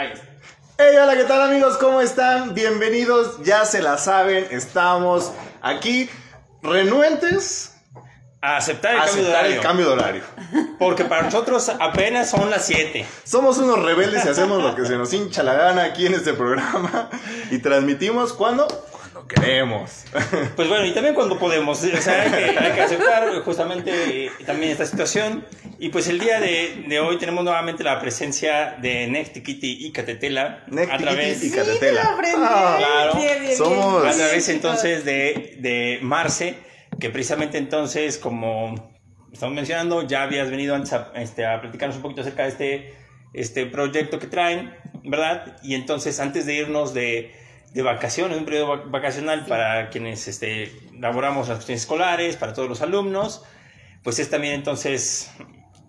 Ahí está. Hey, hola, ¿qué tal amigos? ¿Cómo están? Bienvenidos, ya se la saben, estamos aquí renuentes A aceptar el cambio de el cambio de horario. Porque para nosotros apenas son las 7. Somos unos rebeldes y hacemos lo que se nos hincha la gana aquí en este programa y transmitimos cuando cuando queremos. Pues bueno, y también cuando podemos. O sea, hay que, hay que aceptar justamente eh, también esta situación. Y pues el día de, de hoy tenemos nuevamente la presencia de Nextikiti y Catetela. a través, y Sí, Catetela. te lo aprendí. Ah, claro. Bien, bien, Somos- bien. a través entonces de, de Marce, que precisamente entonces, como estamos mencionando, ya habías venido antes a, este, a platicarnos un poquito acerca de este, este proyecto que traen, ¿verdad? Y entonces, antes de irnos de, de vacaciones, un periodo vac- vacacional para quienes este, laboramos las cuestiones escolares, para todos los alumnos, pues es también entonces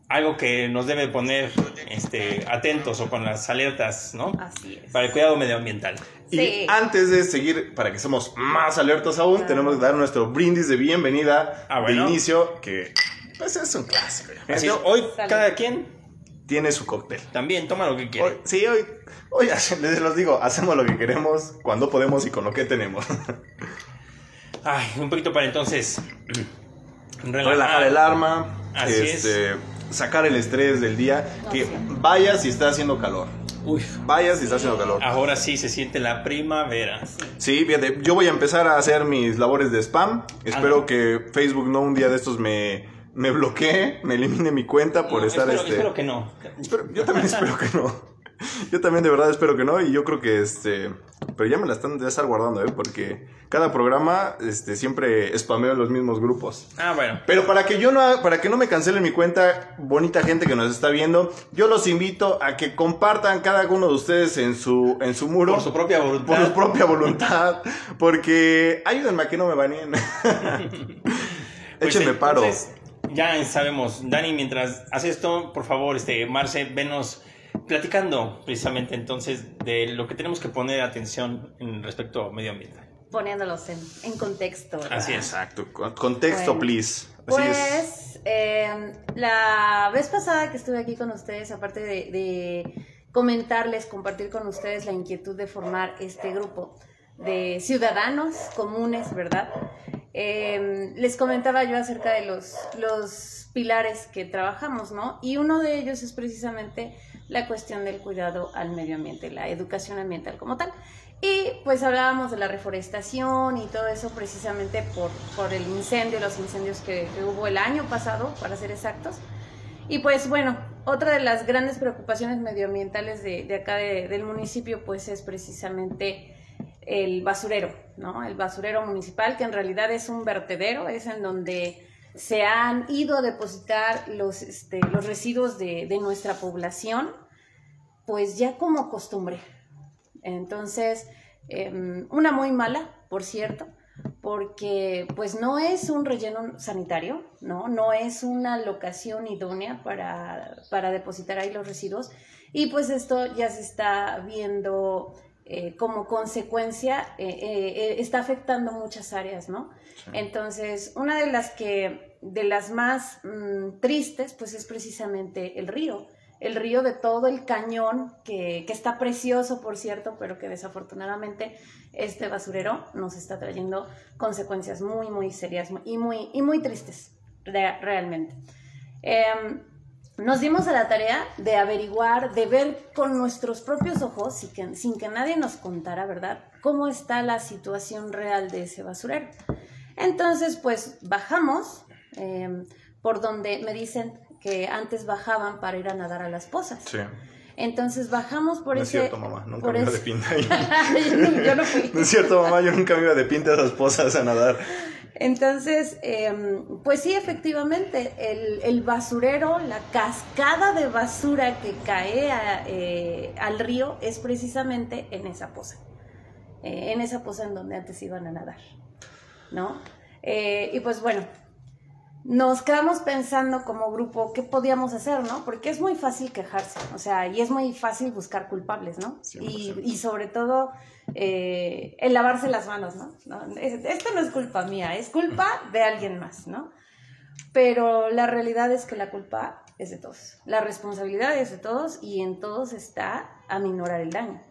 algo que nos debe poner este, atentos o con las alertas, ¿no? Así es. Para el cuidado medioambiental. Y Sí. antes de seguir, para que seamos más alertos aún, Claro. tenemos que dar nuestro brindis de bienvenida Ah, bueno. de inicio, que pues es un clásico. Así es, hoy Salud. cada quien Tiene su cóctel. también toma lo que quiere. Hoy- sí, hoy, hoy les los digo, hacemos lo que queremos, cuando podemos y con lo que tenemos. Ay, un poquito para entonces Relajar el arma, Así este, sacar el estrés del día, que vaya si está haciendo calor. Uy, Vaya si está haciendo calor. ahora sí se siente la primavera. Sí, fíjate, yo voy a empezar a hacer mis labores de spam. Espero que Facebook no un día de estos me, me bloquee, me elimine mi cuenta por No, estar espero, este. espero que no. Espero- yo también espero que no. Yo también de verdad espero que no y yo creo que este, pero ya me la están de estar guardando, ¿eh? Porque cada programa este siempre spameo en los mismos grupos. Ah, bueno. Pero para que yo no para que no me cancelen mi cuenta, bonita gente que nos está viendo, yo los invito a que compartan cada uno de ustedes en su en su muro Por su propia por voluntad. su propia voluntad, porque ayúdenme a que no me baneen. Pues, Échenme paro. entonces, ya sabemos, Dani, mientras hace esto, por favor, este, Marce, venos platicando precisamente entonces de lo que tenemos que poner atención en respecto a medio ambiente. Poniéndolos en, en contexto. ¿verdad? Así es. Exacto, con- contexto, Bueno, please. Así es. Pues, eh, la vez pasada que estuve aquí con ustedes, aparte de, de comentarles, compartir con ustedes la inquietud de formar este grupo de ciudadanos comunes, ¿verdad? Eh, les comentaba yo acerca de los, los pilares que trabajamos, ¿no? Y uno de ellos es precisamente la cuestión del cuidado al medio ambiente, la educación ambiental como tal. Y pues hablábamos de la reforestación y todo eso precisamente por, por el incendio, los incendios que, hubo el año pasado, para ser exactos. Y pues bueno, otra de las grandes preocupaciones medioambientales de, de acá de- del municipio pues es precisamente el basurero, ¿no? El basurero municipal que en realidad es un vertedero, es en donde se han ido a depositar los, este, los residuos de, de nuestra población, pues ya como costumbre. Entonces, em, una muy mala, por cierto, porque pues no es un relleno sanitario, ¿no? No es una locación idónea para, para depositar ahí los residuos. Y pues esto ya se está viendo eh, como consecuencia, eh, eh, está afectando muchas áreas, ¿no? Entonces, una de las que, de las más mm, tristes, pues es precisamente el río. El río de todo el cañón, que, que está precioso, por cierto, pero que desafortunadamente este basurero nos está trayendo consecuencias muy, muy serias y muy, y muy tristes, re- realmente. Em, nos dimos a la tarea de averiguar, de ver con nuestros propios ojos, sin que, sin que nadie nos contara, ¿verdad?, cómo está la situación real de ese basurero. Entonces, pues bajamos em, por donde me dicen que antes bajaban para ir a nadar a las pozas. Sí. Entonces bajamos por no es ese... cierto, mamá, nunca por me iba ese- de pinta yo, no, yo no fui. No es cierto, mamá, yo nunca me iba de pinta a esas pozas a nadar. Entonces, em, pues sí, efectivamente, el, el basurero, la cascada de basura que cae a, eh, al río es precisamente en esa poza, eh, en esa poza en donde antes iban a nadar, ¿no? Eh, y pues bueno, nos quedamos pensando como grupo qué podíamos hacer, ¿no? Porque es muy fácil quejarse, o sea, y es muy fácil buscar culpables, ¿no? Y, 100%. y sobre todo eh, el lavarse las manos, ¿no? No, es- Esto no es culpa mía, es culpa de alguien más, ¿no? pero la realidad es que la culpa es de todos, la responsabilidad es de todos y en todos está aminorar el daño.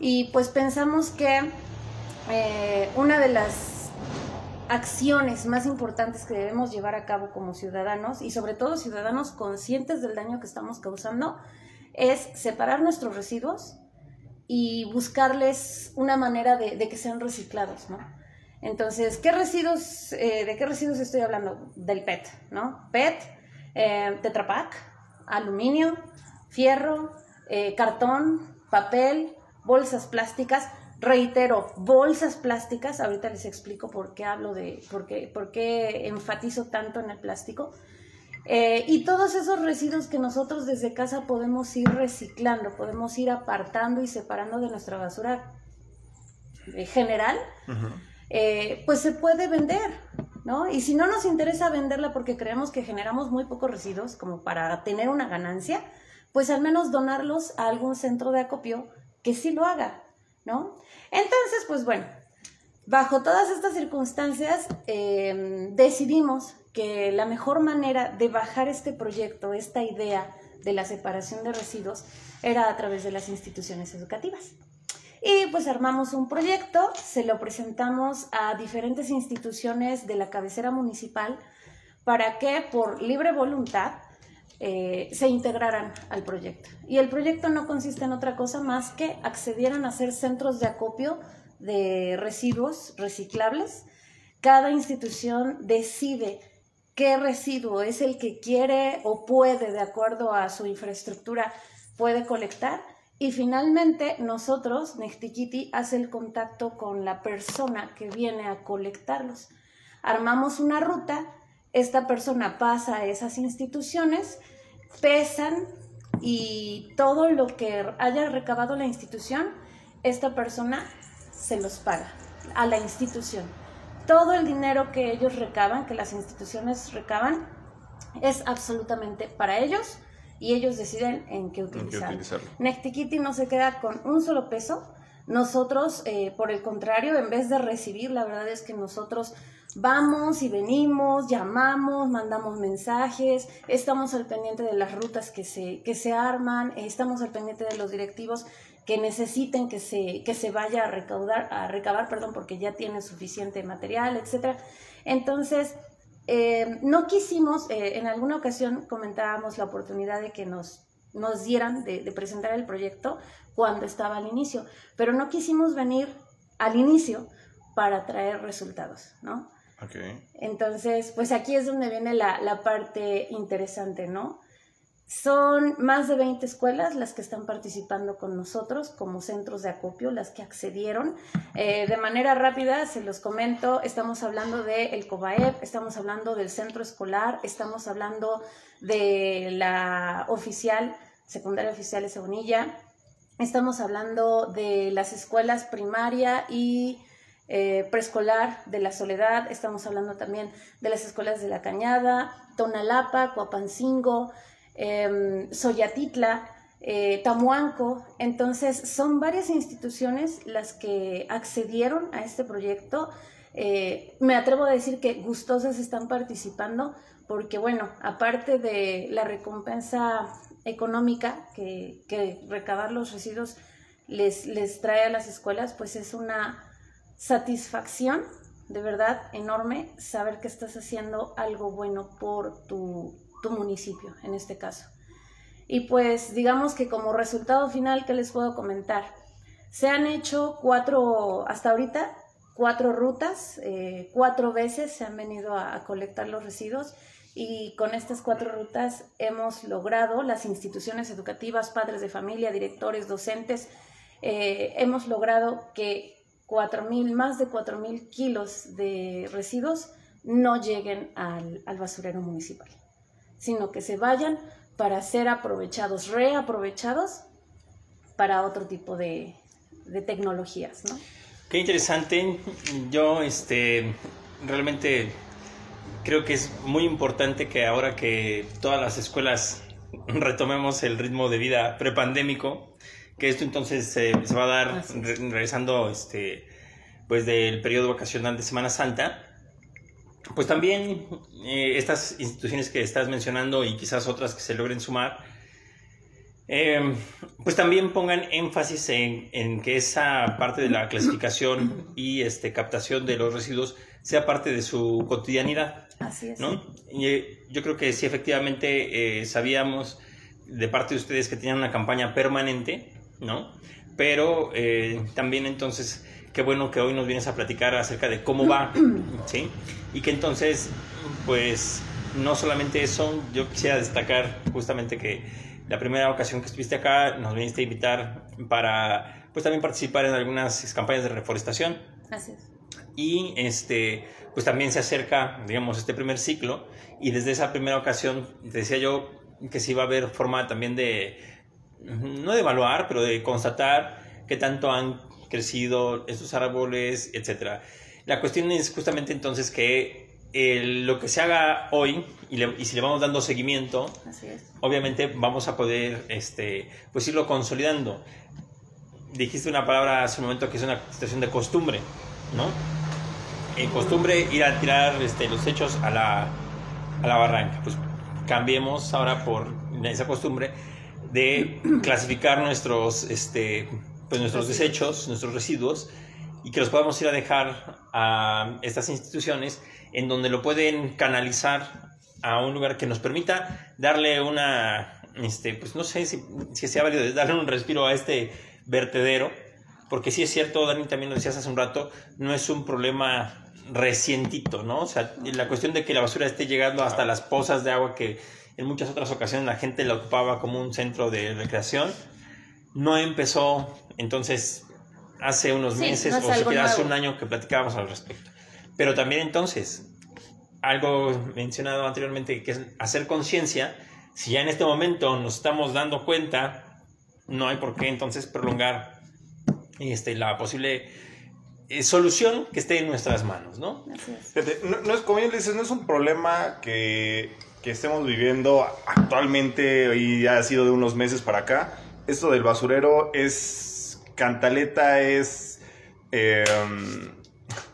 Y pues pensamos que eh, una de las acciones más importantes que debemos llevar a cabo como ciudadanos y sobre todo ciudadanos conscientes del daño que estamos causando es separar nuestros residuos y buscarles una manera de, que sean reciclados, ¿no? Entonces, ¿qué residuos, eh, ¿de qué residuos estoy hablando? Del PET, ¿no? PET, eh, Tetrapac, aluminio, fierro, eh, cartón, papel, bolsas plásticas. Reitero, bolsas plásticas, ahorita les explico por qué hablo de, por qué, por qué enfatizo tanto en el plástico. Eh, y todos esos residuos que nosotros desde casa podemos ir reciclando, podemos ir apartando y separando de nuestra basura eh, general, eh, pues se puede vender, ¿no? Y si no nos interesa venderla porque creemos que generamos muy pocos residuos como para tener una ganancia, pues al menos donarlos a algún centro de acopio que sí lo haga, ¿no? Entonces, pues bueno, bajo todas estas circunstancias decidimos que la mejor manera de bajar este proyecto, esta idea de la separación de residuos, era a través de las instituciones educativas. Y pues armamos un proyecto, se lo presentamos a diferentes instituciones de la cabecera municipal para que por libre voluntad eh, se integraran al proyecto. Y el proyecto no consiste en otra cosa más que accedieran a ser centros de acopio de residuos reciclables. Cada institución decide qué residuo es el que quiere o puede, de acuerdo a su infraestructura, puede colectar. Y finalmente nosotros, Nechtikiti, hace el contacto con la persona que viene a colectarlos. Armamos una ruta, esta persona pasa a esas instituciones, pesan y todo lo que haya recabado la institución, esta persona se los paga a la institución todo el dinero que ellos recaban, que las instituciones recaban, es absolutamente para ellos y ellos deciden en qué utilizarlo. Nectikiti no se queda con un solo peso. Nosotros, eh, por el contrario, en vez de recibir, la verdad es que nosotros vamos y venimos, llamamos, mandamos mensajes, estamos al pendiente de las rutas que se, que se arman, estamos al pendiente de los directivos que necesiten que se, que se vaya a recaudar, a recabar, perdón, porque ya tienen suficiente material, etcétera. Entonces, eh, no quisimos, eh, en alguna ocasión comentábamos la oportunidad de que nos, nos dieran de, presentar el proyecto cuando estaba al inicio, pero no quisimos venir al inicio para traer resultados, ¿no? Okay. Entonces, pues aquí es donde viene la, la parte interesante, ¿no? Son más de 20 escuelas las que están participando con nosotros como centros de acopio, las que accedieron. Eh, de manera rápida, se los comento, estamos hablando del el COBAEP, estamos hablando del centro escolar, estamos hablando de la oficial, secundaria oficial de Sabonilla, estamos hablando de las escuelas primaria y eh, preescolar de la Soledad, estamos hablando también de las escuelas de La Cañada, Tonalapa, Coapancingo, eh, Soyatitla, eh, Tamuanco. Entonces, son varias instituciones las que accedieron a este proyecto. Eh, me atrevo a decir que gustosas están participando porque, bueno, aparte de la recompensa económica que, que recabar los residuos les, les trae a las escuelas, pues es una satisfacción de verdad enorme saber que estás haciendo algo bueno por tu tu municipio en este caso. Y pues digamos que como resultado final, ¿qué les puedo comentar? Se han hecho cuatro, hasta ahorita, cuatro rutas, eh, cuatro veces se han venido a, colectar los residuos y con estas cuatro rutas hemos logrado, las instituciones educativas, padres de familia, directores, docentes, eh, hemos logrado que mil, más de mil kilos de residuos no lleguen al basurero municipal sino que se vayan para ser aprovechados, reaprovechados para otro tipo de, tecnologías, ¿no? Qué interesante. Yo, este, realmente creo que es muy importante que ahora que todas las escuelas retomemos el ritmo de vida prepandémico, que esto entonces se va a dar regresando, este, pues del periodo vacacional de Semana Santa, pues también eh, estas instituciones que estás mencionando y quizás otras que se logren sumar, eh, pues también pongan énfasis en, en, que esa parte de la clasificación y este, captación de los residuos sea parte de su cotidianidad. Así es. ¿no? Y, eh, yo creo que sí, efectivamente, eh, sabíamos de parte de ustedes que tenían una campaña permanente, ¿no? Pero también entonces, qué bueno que hoy nos vienes a platicar acerca de cómo va, ¿sí? Y que entonces, pues, no solamente eso, yo quisiera destacar justamente que la primera ocasión que estuviste acá nos viniste a invitar para, pues, también participar en algunas campañas de reforestación. Así es. Y este, pues también se acerca, digamos, este primer ciclo. Y desde esa primera ocasión, te decía yo que sí va a haber forma también de, no de evaluar, pero de constatar qué tanto han crecido estos árboles, etc. La cuestión es justamente entonces que el, lo que se haga hoy y, le, y, si le vamos dando seguimiento, obviamente vamos a poder este, pues irlo consolidando. Dijiste una palabra hace un momento que es una situación de costumbre, ¿no? En costumbre ir a tirar este, los hechos a la, a la barranca. Pues cambiemos ahora por esa costumbre de clasificar nuestros, este, pues nuestros desechos, nuestros residuos, y que los podamos ir a dejar a estas instituciones en donde lo pueden canalizar a un lugar que nos permita darle una, este, pues no sé si, si sea válido darle un respiro a este vertedero, porque sí es cierto, Dani, también lo decías hace un rato, no es un problema recientito, ¿no? O sea, la cuestión de que la basura esté llegando hasta las pozas de agua que en muchas otras ocasiones la gente la ocupaba como un centro de recreación, no empezó entonces hace unos sí, meses no o siquiera hace un año que platicábamos al respecto. Pero también entonces, algo mencionado anteriormente, que es hacer conciencia, si ya en este momento nos estamos dando cuenta, no hay por qué entonces prolongar este, la posible eh, solución que esté en nuestras manos, ¿no? Fíjate, no, no, es como él dices, no es un problema que, que estemos viviendo actualmente y ya ha sido de unos meses para acá. Esto del basurero es cantaleta, es... Eh,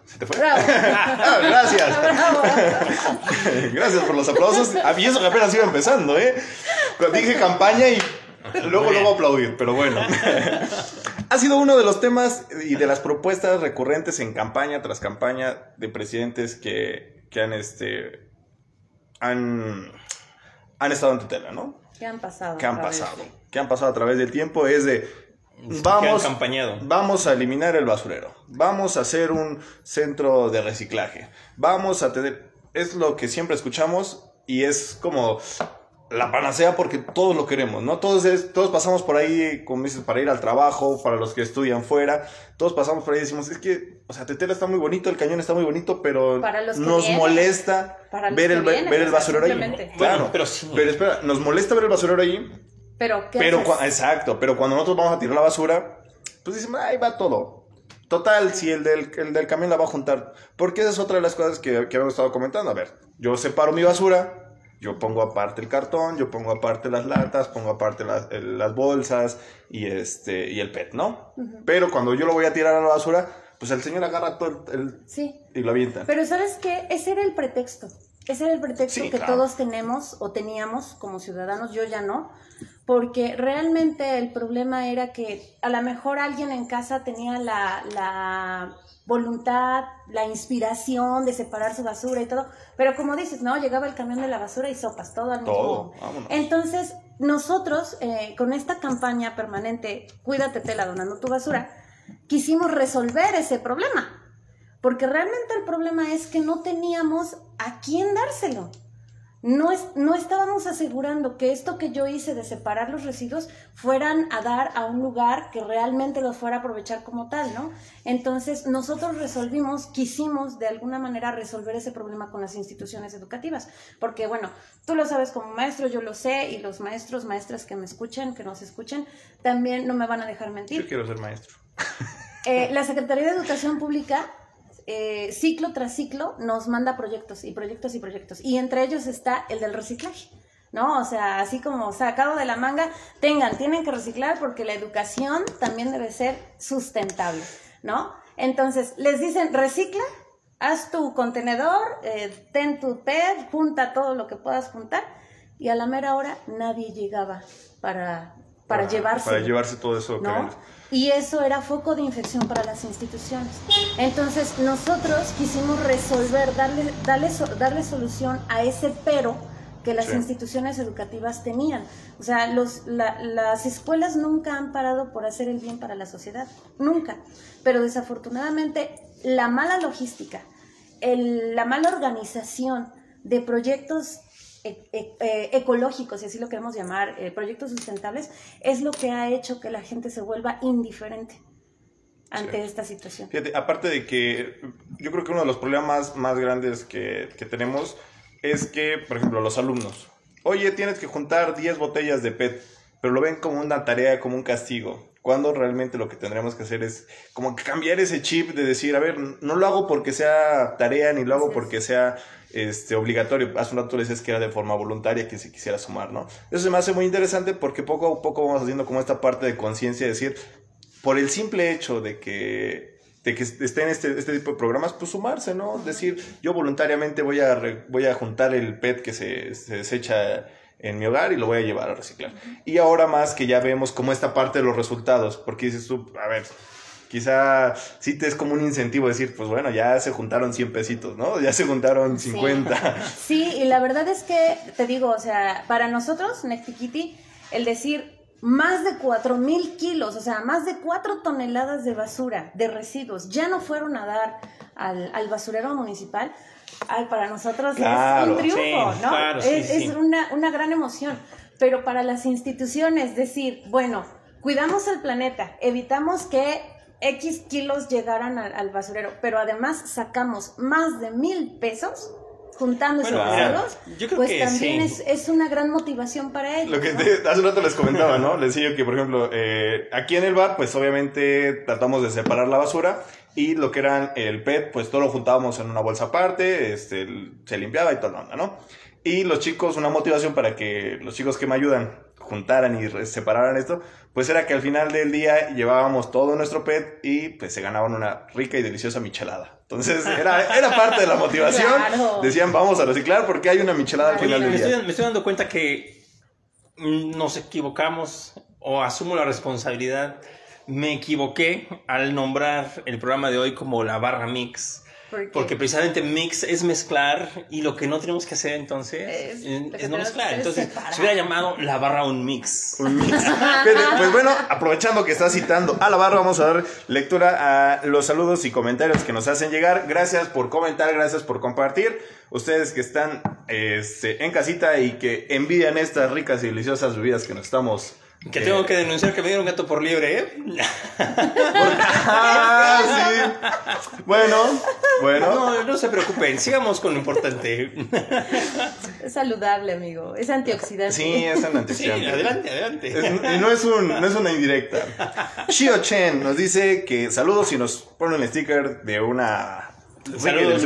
¿Se te fue? Bravo. ah, gracias. Bravo. gracias por los aplausos. A mí eso que apenas iba empezando, ¿eh? Cuando dije campaña y luego, luego aplaudir, pero bueno. ha sido uno de los temas y de las propuestas recurrentes en campaña tras campaña de presidentes que, que han, este, han, han estado en tutela, ¿no? ¿Qué han pasado? ¿Qué han pasado? de- ¿Qué han pasado a través del tiempo? Es de, que han vamos, vamos a eliminar el basurero, vamos a hacer un centro de reciclaje, vamos a tener, es lo que siempre escuchamos y es como la panacea porque todos lo queremos, ¿no? Todos, es- todos pasamos por ahí, como dices, para ir al trabajo, para los que estudian fuera, todos pasamos por ahí y decimos, es que, o sea, Tetela está muy bonito, el cañón está muy bonito, pero Para los que nos vienen. molesta ver el, vienen, ver el basurero ahí. Claro, Bueno, pero sí. Pero espera, nos molesta ver el basurero ahí, Pero, ¿qué pero exacto, pero cuando nosotros vamos a tirar la basura, pues dicen, ahí va todo. Total, si el del, el del camión la va a juntar. Porque esa es otra de las cosas que, que hemos estado comentando. A ver, yo separo mi basura, yo pongo aparte el cartón, yo pongo aparte las latas, pongo aparte las, las bolsas y, este, y el PET, ¿no? Pero cuando yo lo voy a tirar a la basura, pues el señor agarra todo el, el- Sí. y lo avienta. Pero ¿sabes qué? Ese era el pretexto. Ese era el pretexto Sí, que claro. todos tenemos o teníamos como ciudadanos, yo ya no, porque realmente el problema era que a lo mejor alguien en casa tenía la, la voluntad, la inspiración de separar su basura y todo, pero como dices, no, llegaba el camión de la basura y sopas, todo al mismo vámonos. entonces, nosotros, eh, con esta campaña permanente, Cuídate tela donando tu basura, quisimos resolver ese problema. Porque realmente el problema es que no teníamos a quién dárselo. No, es, no estábamos asegurando que esto que yo hice de separar los residuos fueran a dar a un lugar que realmente los fuera a aprovechar como tal, ¿no? Entonces nosotros resolvimos, quisimos de alguna manera resolver ese problema con las instituciones educativas, porque bueno, tú lo sabes como maestro, yo lo sé, y los maestros, maestras que me escuchen, que nos escuchen, también no me van a dejar mentir. Yo quiero ser maestro. Eh, la Secretaría de Educación Pública, eh, ciclo tras ciclo, nos manda proyectos y proyectos y proyectos. Y entre ellos está el del reciclaje. ¿No? O sea, así como sacado de la manga, tengan, tienen que reciclar porque la educación también debe ser sustentable, ¿no? Entonces, les dicen, recicla, haz tu contenedor, eh, ten tu PET, junta todo lo que puedas juntar y a la mera hora nadie llegaba para, para, llevarse. Para llevarse todo eso. ¿no? Y eso era foco de infección para las instituciones. Entonces nosotros quisimos resolver, darle, darle, darle solución a ese pero que las Sí. instituciones educativas tenían. O sea, los, la- las escuelas nunca han parado por hacer el bien para la sociedad, nunca. Pero desafortunadamente la mala logística, el- la mala organización de proyectos ecológicos, si así lo queremos llamar, eh, proyectos sustentables, es lo que ha hecho que la gente se vuelva indiferente ante Sí. esta situación. Fíjate, aparte de que yo creo que uno de los problemas más grandes que, que tenemos es que, por ejemplo, los alumnos, oye, tienes que juntar 10 botellas de PET, pero lo ven como una tarea, como un castigo. Cuando realmente lo que tendríamos que hacer es como que cambiar ese chip de decir, a ver, no lo hago porque sea tarea, ni lo hago porque sea este, obligatorio. Hace un rato le decías que era de forma voluntaria que se quisiera sumar, ¿no? Eso se me hace muy interesante porque poco a poco vamos haciendo como esta parte de conciencia, de decir, por el simple hecho de que, de que estén este, este tipo de programas, pues sumarse, ¿no? Decir, yo voluntariamente voy a, re- voy a juntar el PET que se, se desecha en mi hogar y lo voy a llevar a reciclar. Y ahora más que ya vemos como esta parte de los resultados, porque dices tú, a ver, quizá sí te es como un incentivo decir, pues bueno, ya se juntaron 100 pesitos, ¿no? Ya se juntaron 50. Sí, y la verdad es que, te digo, o sea, para nosotros, Nectiquiti, el decir más de 4 mil kilos, o sea, más de 4 toneladas de basura, de residuos, ya no fueron a dar al, al basurero municipal, ay, para nosotros Claro, es un triunfo, sí, ¿no? claro, sí, es sí. es una, una gran emoción. Pero para las instituciones, decir, bueno, cuidamos el planeta, evitamos que X kilos llegaran al, al basurero, pero además sacamos más de mil pesos juntando esos Bueno, mira, residuos, yo creo pues que también sí. es, es una gran motivación para ellos. Lo que ¿no? te- hace un rato les comentaba, ¿no? Les decía que, por ejemplo, eh, aquí en el bar, pues obviamente tratamos de separar la basura y lo que eran el PET, pues todo lo juntábamos en una bolsa aparte, este, se limpiaba y toda la onda, ¿no? Y los chicos, una motivación para que los chicos que me ayudan juntaran y separaran esto, pues era que al final del día llevábamos todo nuestro PET y pues se ganaban una rica y deliciosa michelada. Entonces era, era parte de la motivación. Claro. Decían, vamos a reciclar porque hay una michelada al final me del estoy, día. me estoy dando cuenta que mm, nos equivocamos o asumo la responsabilidad. Me equivoqué al nombrar el programa de hoy como la barra mix. Porque, Porque precisamente mix es mezclar y lo que no tenemos que hacer entonces Es- no mezclar. Entonces separar. se hubiera llamado la barra un mix. Un mix. Pues bueno, aprovechando que estás citando a la barra, vamos a dar lectura a los saludos y comentarios que nos hacen llegar. Gracias por comentar, gracias por compartir. Ustedes que están este, en casita y que envidian estas ricas y deliciosas bebidas que nos estamos. Que tengo que denunciar que me dieron gato por libre, ¿eh? Ah, sí. Bueno, bueno. No, no se preocupen, sigamos con lo importante. es saludable, amigo. Es antioxidante. Sí, es un Sí, antioxidante. adelante, adelante. Es- y no es, un, no es una indirecta. Shio Chen nos dice que saludos y nos pone un sticker de una Saludos.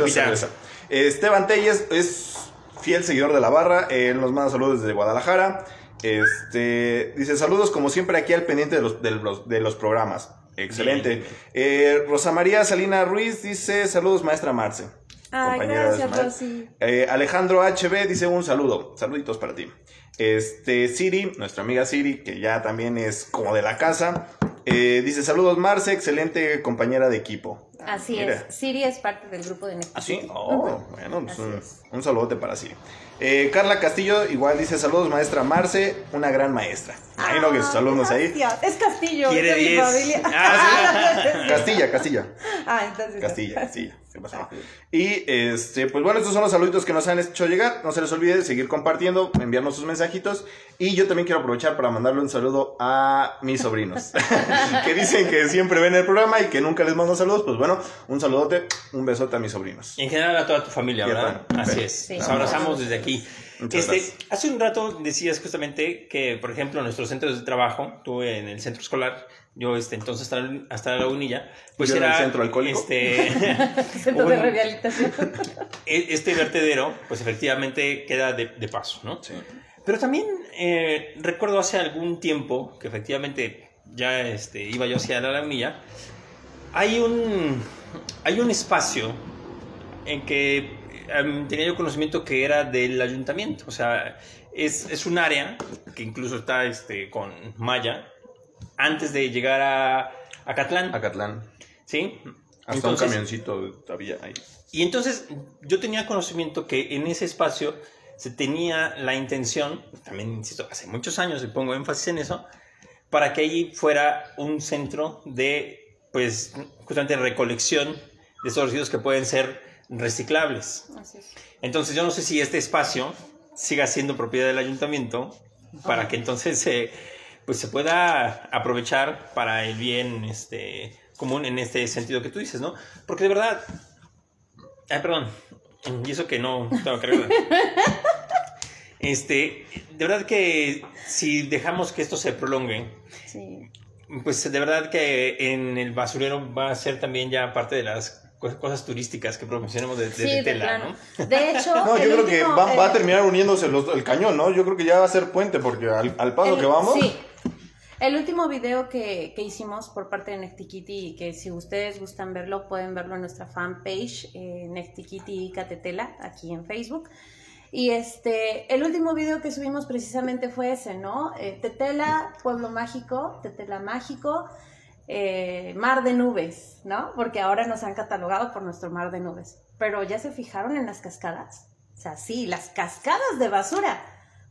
Eh, Esteban Telles es fiel seguidor de la barra. Él nos manda saludos desde Guadalajara. Este dice saludos como siempre aquí al pendiente de los, de los, de los programas. Excelente. Eh, Rosa María Salina Ruiz dice saludos maestra Marce. Ay, gracias. Rosy. Eh, Alejandro HB dice un saludo. Saluditos para ti. Este, Siri, nuestra amiga Siri, que ya también es como de la casa. Eh, dice saludos Marce, excelente compañera de equipo. Así Mira. es. Siri es parte del grupo de Netflix. ¿Ah, sí? Oh, bueno, pues Así un, un saludote para Siri. Eh, Carla Castillo igual dice saludos maestra Marce, una gran maestra. Imagino que sus Ah, alumnos ahí. Es Castillo. Es de mi 10. familia. Ah, Castilla, Castilla. Ah, entonces. Castilla, Castilla. ¿Qué pasó? Y este, pues bueno, estos son los saluditos que nos han hecho llegar. No se les olvide seguir compartiendo, enviarnos sus mensajitos. Y yo también quiero aprovechar para mandarle un saludo a mis sobrinos. que dicen que siempre ven el programa y que nunca les mando saludos. Pues bueno, un saludote, un besote a mis sobrinos. Y en general a toda tu familia, ¿verdad? Así sí. es. Sí. Nos abrazamos desde aquí. Este, hace un rato decías justamente que, por ejemplo, nuestros centros de trabajo, tú en el centro escolar, yo este, entonces hasta, la- hasta la lagunilla, pues Yo en el era centro alcohólico. este, Centro de rehabilitación. e- este vertedero, pues efectivamente queda de, de paso, ¿no? Sí. Pero también eh, recuerdo hace algún tiempo que efectivamente ya este, iba yo hacia la lagunilla, hay un, hay un espacio en que em, tenía yo conocimiento que era del ayuntamiento. O sea, es, es un área que incluso está este, con malla antes de llegar a Acatlán. Acatlán. ¿Sí? Hasta Entonces- un camioncito había ahí. Y entonces yo tenía conocimiento que en ese espacio se tenía la intención, también insisto, hace muchos años y pongo énfasis en eso, para que allí fuera un centro de, pues, justamente recolección de esos residuos que pueden ser reciclables. Así es. Entonces yo no sé si este espacio siga siendo propiedad del ayuntamiento para que entonces se pues se pueda aprovechar para el bien este común en este sentido que tú dices, ¿no? Porque de verdad ay, perdón. Y eso que no tengo que arreglar. Este, de verdad que si dejamos que esto se prolongue, Sí. pues de verdad que en el basurero va a ser también ya parte de las co- cosas turísticas que promocionemos de, de- Sí, de tela. ¿no? De hecho, No, yo creo que va, va a eh, terminar uniéndose los- el cañón, ¿no? Yo creo que ya va a ser puente, porque al, al paso el- que vamos. Sí. El último video que, que hicimos por parte de Nectikitty y que si ustedes gustan verlo, pueden verlo en nuestra fanpage, eh, Nectikitty y Catetela, aquí en Facebook. Y este, el último video que subimos precisamente fue ese, ¿no? Eh, Tetela, Pueblo Mágico, Tetela Mágico, eh, Mar de Nubes, ¿no? Porque ahora nos han catalogado por nuestro Mar de Nubes. Pero ya se fijaron en las cascadas. O sea, sí, las cascadas de basura.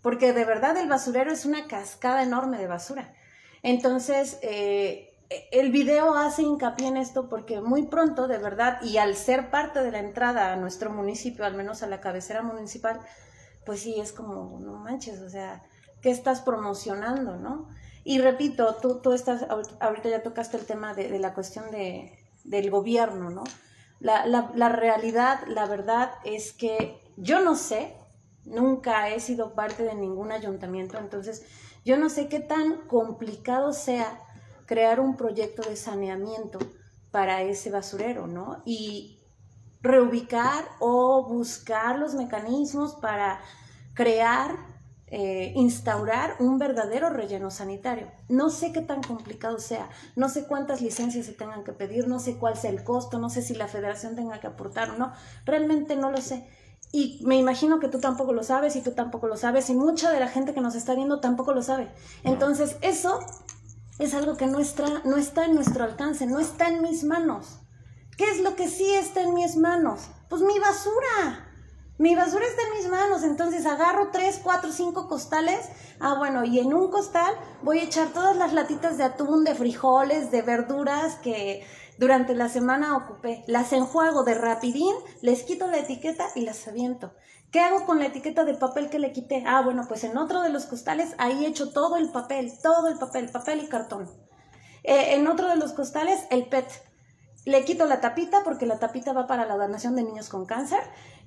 Porque de verdad el basurero es una cascada enorme de basura. Entonces, eh, el video hace hincapié en esto porque muy pronto, de verdad, y al ser parte de la entrada a nuestro municipio, al menos a la cabecera municipal, pues sí, es como, no manches, o sea, ¿qué estás promocionando, no? Y repito, tú, tú estás, ahor- ahorita ya tocaste el tema de, de la cuestión de, del gobierno, ¿no? La, la, la realidad, la verdad es que yo no sé, nunca he sido parte de ningún ayuntamiento, entonces yo no sé qué tan complicado sea crear un proyecto de saneamiento para ese basurero, ¿no? Y reubicar o buscar los mecanismos para crear, eh, instaurar un verdadero relleno sanitario. No sé qué tan complicado sea, no sé cuántas licencias se tengan que pedir, no sé cuál sea el costo, no sé si la federación tenga que aportar o no, realmente no lo sé. Y me imagino que tú tampoco lo sabes y tú tampoco lo sabes y mucha de la gente que nos está viendo tampoco lo sabe. Entonces eso es algo que no está, no está en nuestro alcance, no está en mis manos. ¿Qué es lo que sí está en mis manos? Pues mi basura. Mi basura está en mis manos, entonces agarro tres, cuatro, cinco costales. Ah, bueno, y en un costal voy a echar todas las latitas de atún, de frijoles, de verduras que durante la semana ocupé. Las enjuago de rapidín, les quito la etiqueta y las aviento. ¿Qué hago con la etiqueta de papel que le quité? Ah, bueno, pues en otro de los costales ahí echo todo el papel, todo el papel, papel y cartón. Eh, en otro de los costales, el PET. Le quito la tapita porque la tapita va para la donación de niños con cáncer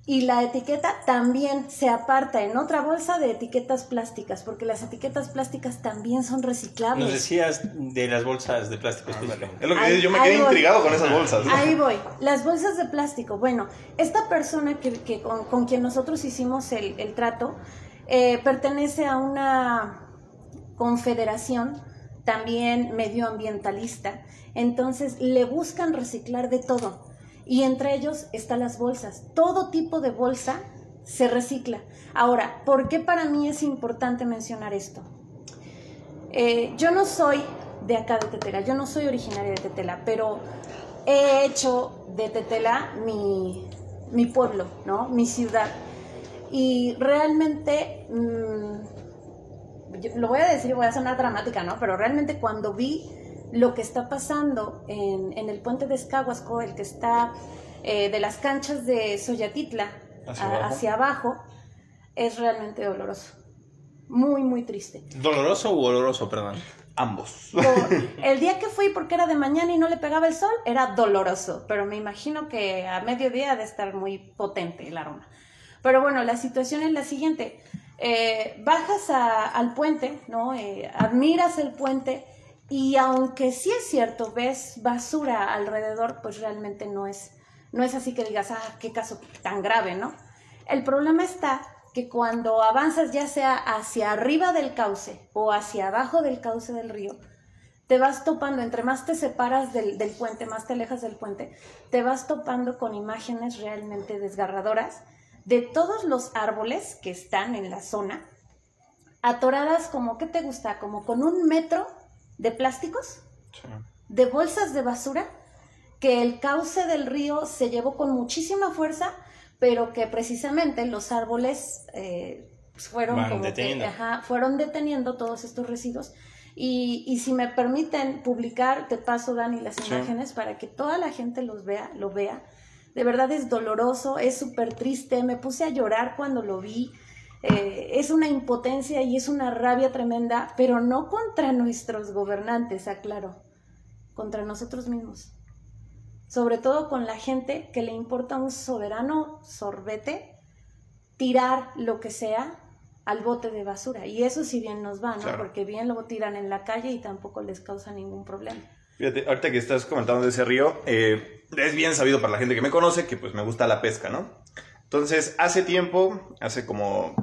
y la etiqueta también se aparta en otra bolsa de etiquetas plásticas porque las etiquetas plásticas también son reciclables. Nos decías de las bolsas de plástico específicamente. Es lo que Ahí- yo me quedé voy. intrigado con esas bolsas. Ahí voy. Las bolsas de plástico. Bueno, esta persona que, que con, con quien nosotros hicimos el, el trato eh, pertenece a una confederación también medioambientalista. Entonces le buscan reciclar de todo. Y entre ellos están las bolsas. Todo tipo de bolsa se recicla. Ahora, ¿por qué para mí es importante mencionar esto? Eh, yo no soy de acá de Tetela, yo no soy originaria de Tetela, pero he hecho de Tetela mi, mi pueblo, ¿no? Mi ciudad. Y realmente, mm, yo- lo voy a decir, voy a sonar dramática, ¿no? Pero realmente cuando vi lo que está pasando en, en el puente de Escahuasco, el que está eh, de las canchas de Soyatitla Hacia a- abajo. hacia abajo, es realmente doloroso. Muy, muy triste. ¿Doloroso u oloroso, perdón? Ambos. El día que fui porque era de mañana y no le pegaba el sol, era doloroso, pero me imagino que a mediodía ha de estar muy potente el aroma. Pero bueno, la situación es la siguiente. Eh, bajas al puente, ¿no? Eh, admiras el puente y aunque sí es cierto, ves basura alrededor, pues realmente no es, no es así que digas, ah, qué caso tan grave, ¿no? El problema está que cuando avanzas ya sea hacia arriba del cauce o hacia abajo del cauce del río, te vas topando, entre más te separas del puente, más te alejas del puente, te vas topando con imágenes realmente desgarradoras de todos los árboles que están en la zona, atoradas como, ¿qué te gusta? Como con un metro de plásticos, de bolsas de basura, que el cauce del río se llevó con muchísima fuerza, pero que precisamente los árboles eh, pues, fueron, como que, deteniendo. ajá, fueron deteniendo todos estos residuos. Y, y si me permiten publicar, te paso, Dani, las Sí. imágenes para que toda la gente los vea, lo vea. De verdad es doloroso, es súper triste. Me puse a llorar cuando lo vi. Eh, es una impotencia y es una rabia tremenda, pero no contra nuestros gobernantes, aclaro, contra nosotros mismos. Sobre todo con la gente que le importa un soberano sorbete tirar lo que sea al bote de basura. Y eso si bien nos va, ¿no? Claro. Porque bien lo tiran en la calle y tampoco les causa ningún problema. Fíjate, ahorita que estás comentando de ese río, eh, es bien sabido para la gente que me conoce que pues me gusta la pesca, ¿no? Entonces, hace tiempo, hace como,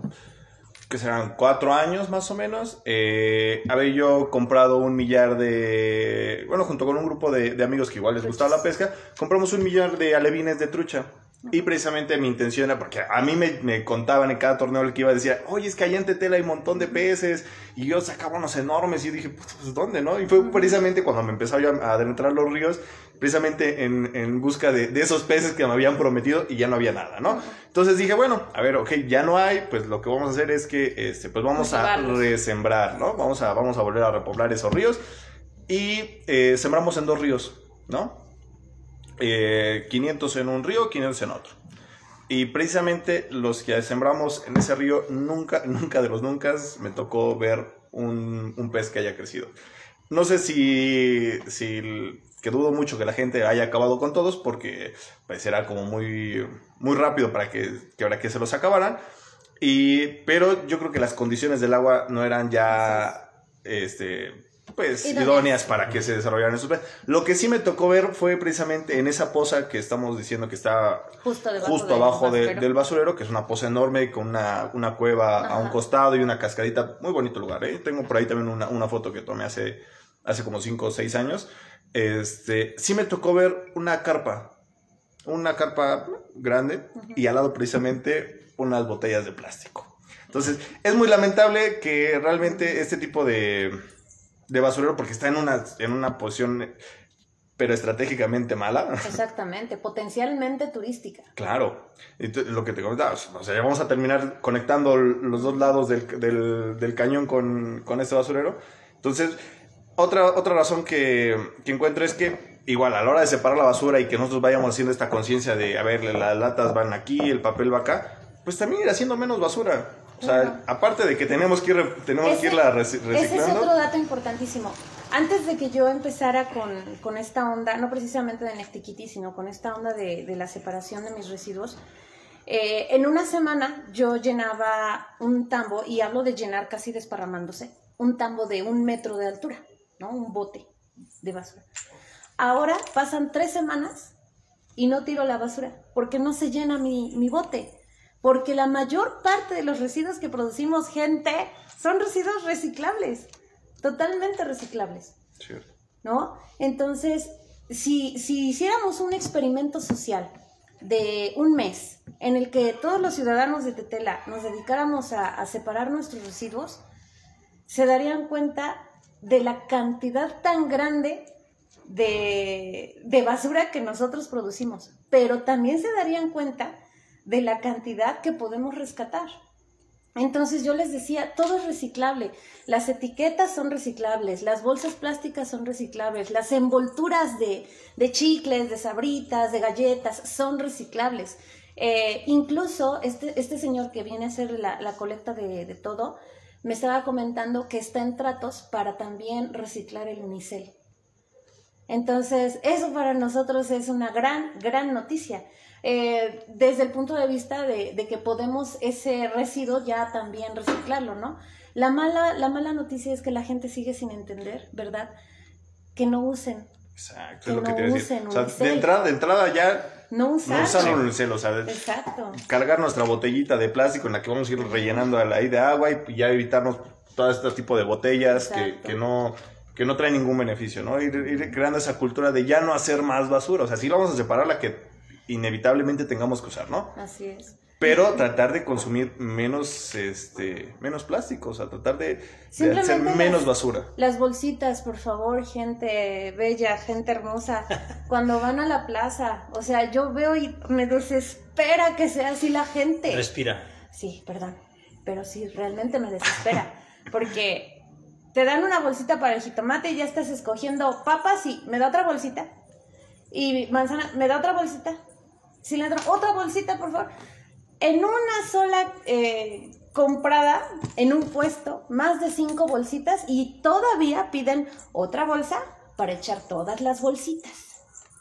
que serán cuatro años más o menos, eh, había yo comprado un millar de, bueno, junto con un grupo de, de amigos que igual les gustaba la pesca, compramos un millar de alevines de trucha. Y precisamente mi intención era, porque a mí me, me contaban en cada torneo el que iba, decía, oye, es que allá en Tetela hay un montón de peces, y yo sacaba unos enormes, y dije, pues, pues, ¿dónde, no? Y fue precisamente cuando me empezaba yo a adentrar los ríos, precisamente en, en busca de, de esos peces que me habían prometido, y ya no había nada, ¿no? Entonces dije, bueno, a ver, ok, ya no hay, pues lo que vamos a hacer es que, este, pues vamos a resembrar, ¿no? Vamos a, vamos a volver a repoblar esos ríos, y eh, sembramos en dos ríos, ¿no? Eh, 500 en un río, 500 en otro. Y precisamente los que sembramos en ese río, nunca, nunca de los nunca me tocó ver un, un pez que haya crecido. No sé si, si, que dudo mucho que la gente haya acabado con todos, porque pues era como muy, muy rápido para que, que ahora que se los acabaran. Y, pero yo creo que las condiciones del agua no eran ya, este, pues, Idóneas. para que se desarrollaran esos. Lo que sí me tocó ver fue precisamente en esa poza que estamos diciendo que está Justo debajo, justo del abajo de- del basurero, que es una poza enorme con una, una cueva a un costado y una cascadita. Muy bonito lugar, ¿eh? Tengo por ahí también una, una foto que tomé hace, hace como 5 o 6 años. Este, sí me tocó ver una carpa, una carpa grande y al lado precisamente unas botellas de plástico. Entonces, es muy lamentable que realmente este tipo de, de basurero, porque está en una, en una posición, pero estratégicamente mala, Exactamente, potencialmente turística. Claro, y lo que te comentaba, o sea, ya vamos a terminar conectando los dos lados del, del- del cañón con, con este basurero. Entonces, otra, otra razón que, que encuentro es que, igual, a la hora de separar la basura y que nosotros vayamos haciendo esta conciencia de, a ver, las latas van aquí, el papel va acá, pues también ir haciendo menos basura. O sea, aparte de que tenemos que, ir, tenemos que Ese- irla reci- Ese es reciclando. otro dato importantísimo. Antes de que yo empezara con, con esta onda, no precisamente de Nectiquiti, sino con esta onda de, de la separación de mis residuos, eh, en una semana yo llenaba un tambo, y hablo de llenar casi desparramándose, un tambo de un metro de altura, ¿no? Un bote de basura. Ahora pasan tres semanas y no tiro la basura, porque no se llena mi, mi bote. Porque la mayor parte de los residuos que producimos, gente, son residuos reciclables, totalmente reciclables, Cierto. ¿no? Entonces, si, si hiciéramos un experimento social de un mes en el que todos los ciudadanos de Tetela nos dedicáramos a, a separar nuestros residuos, se darían cuenta de la cantidad tan grande de, de basura que nosotros producimos, pero también se darían cuenta de la cantidad que podemos rescatar. Entonces yo les decía, todo es reciclable. Las etiquetas son reciclables, las bolsas plásticas son reciclables, las envolturas de, de chicles, de sabritas, de galletas son reciclables. Eh, incluso este, este señor que viene a hacer la, la colecta de, de todo, me estaba comentando que está en tratos para también reciclar el unicel. Entonces, eso para nosotros es una gran, gran noticia. Eh, desde el punto de vista de, de, que podemos ese residuo ya también reciclarlo, ¿no? La mala, la mala noticia es que la gente sigue sin entender, ¿verdad? Que no usen. Exacto, Que es lo que no te iba a decir. usen O sea, de entrada, de entrada ya No usar. no usar un unicel, o sea, Exacto. cargar nuestra botellita de plástico en la que vamos a ir rellenando ahí de agua y ya evitarnos todo este tipo de botellas que, que no que no trae ningún beneficio, ¿no? Ir, ir creando esa cultura de ya no hacer más basura, o sea, sí vamos a separar la que inevitablemente tengamos que usar, ¿no? Así es. Pero tratar de consumir menos, este, menos plástico, o sea, tratar de, de hacer menos las- basura. Las bolsitas, por favor, gente bella, gente hermosa, cuando van a la plaza, o sea, yo veo y me desespera que sea así la gente. Respira. Sí, perdón, pero sí, realmente me desespera, porque te dan una bolsita para el jitomate y ya estás escogiendo papas y me da otra bolsita, y manzana, me da otra bolsita, cilantro, otra bolsita, por favor. En una sola eh, comprada, en un puesto, más de cinco bolsitas y todavía piden otra bolsa para echar todas las bolsitas,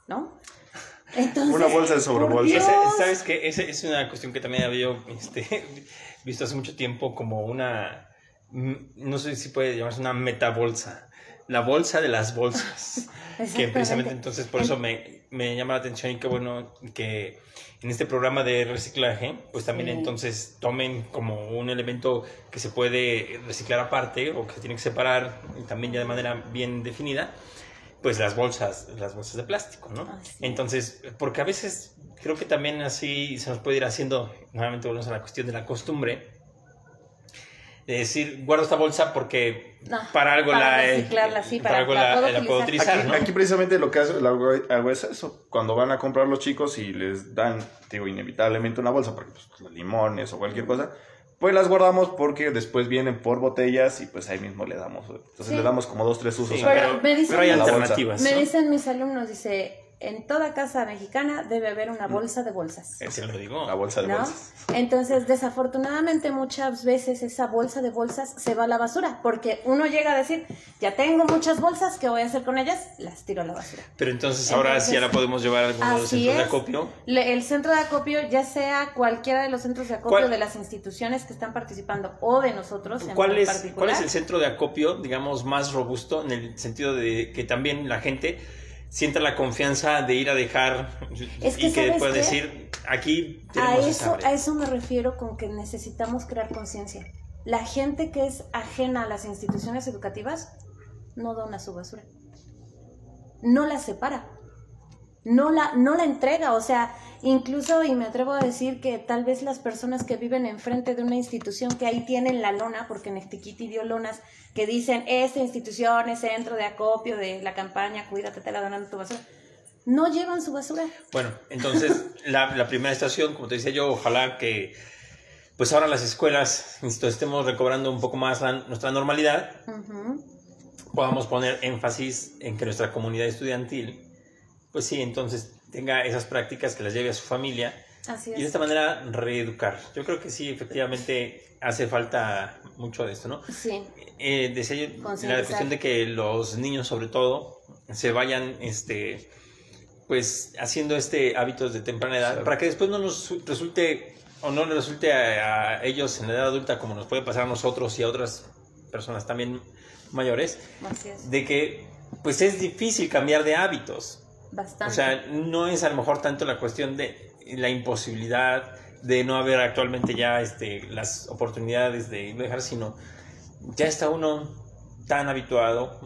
¿no? Entonces, Una bolsa de sobrebolsa. ¿Sabes qué? Esa es una cuestión que también había yo este, visto hace mucho tiempo como una, mm, no sé si puede llamarse una metabolsa, la bolsa de las bolsas, que precisamente entonces por eso me, me llama la atención y qué bueno que en este programa de reciclaje, pues también Sí. entonces tomen como un elemento que se puede reciclar aparte o que se tiene que separar también ya de manera bien definida, pues las bolsas, las bolsas de plástico, ¿no? Es. Entonces, porque a veces creo que también así se nos puede ir haciendo, nuevamente volvemos a la cuestión de la costumbre, de decir, guardo esta bolsa porque No, para algo para la, reciclarla, sí, para- algo la la, puedo la puedo utilizar. Aquí, ¿no? aquí precisamente lo que hace, hago, es eso. Cuando van a comprar los chicos y les dan, digo, inevitablemente una bolsa, porque pues, los limones o cualquier cosa, pues las guardamos porque después vienen por botellas y pues ahí mismo le damos. Entonces Sí. le damos como dos, tres usos. Sí, a Pero pero, me dicen pero hay alternativas. Me ¿no? dicen mis alumnos, dice, en toda casa mexicana debe haber una bolsa de bolsas. Te lo digo. La bolsa de ¿No? bolsas. Entonces, desafortunadamente muchas veces esa bolsa de bolsas se va a la basura, porque uno llega a decir, ya tengo muchas bolsas, ¿qué voy a hacer con ellas? Las tiro a la basura. Pero entonces ahora Entonces, sí ya la podemos llevar a alguno de los Así centros de es. acopio. Le- el centro de acopio, ya sea cualquiera de los centros de acopio ¿Cuál- de las instituciones que están participando o de nosotros en ¿Cuál es. ¿Cuál es el centro de acopio, digamos, más robusto en el sentido de que también la gente sienta la confianza de ir a dejar Es que, y que ¿sabes pueda decir, aquí A tenemos esa eso, área"? a eso me refiero con que necesitamos crear conciencia. La gente que es ajena a las instituciones educativas no dona su basura. No la separa. No la, no la entrega. O sea, incluso, y me atrevo a decir que tal vez las personas que viven enfrente de una institución que ahí tienen la lona, porque Neftiquiti dio lonas que dicen, esta institución es centro de acopio de la campaña, cuídate, te la donando tu basura. No llevan su basura. Bueno, entonces la, la primera estación, como te decía yo, ojalá que pues ahora las escuelas insisto, estemos recobrando un poco más la- nuestra normalidad, podamos poner énfasis en que nuestra comunidad estudiantil, pues sí, entonces tenga esas prácticas que las lleve a su familia Así y de es. esta manera reeducar. Yo creo que sí, efectivamente hace falta mucho de esto, ¿no? Sí. Eh, decía yo, la cuestión de que los niños sobre todo se vayan este pues haciendo este hábitos de temprana edad para que después no nos resulte o no les resulte a, a ellos en la edad adulta como nos puede pasar a nosotros y a otras personas también mayores Así es. de que pues es difícil cambiar de hábitos Bastante. o sea, no es a lo mejor tanto la cuestión de la imposibilidad de no haber actualmente ya este, las oportunidades de dejar, sino ya está uno tan habituado,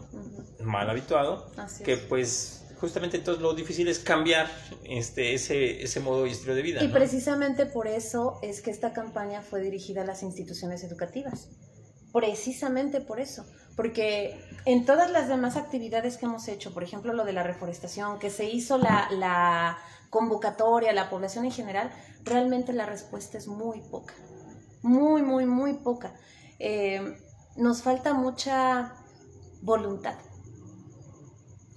mal habituado, Así que es. pues justamente entonces lo difícil es cambiar este, ese, ese modo y estilo de vida. Y ¿no? precisamente por eso es que esta campaña fue dirigida a las instituciones educativas. Precisamente por eso. Porque en todas las demás actividades que hemos hecho, por ejemplo lo de la reforestación, que se hizo la, la convocatoria la población en general, realmente la respuesta es muy poca. Muy, muy, muy poca. Eh, nos falta mucha voluntad.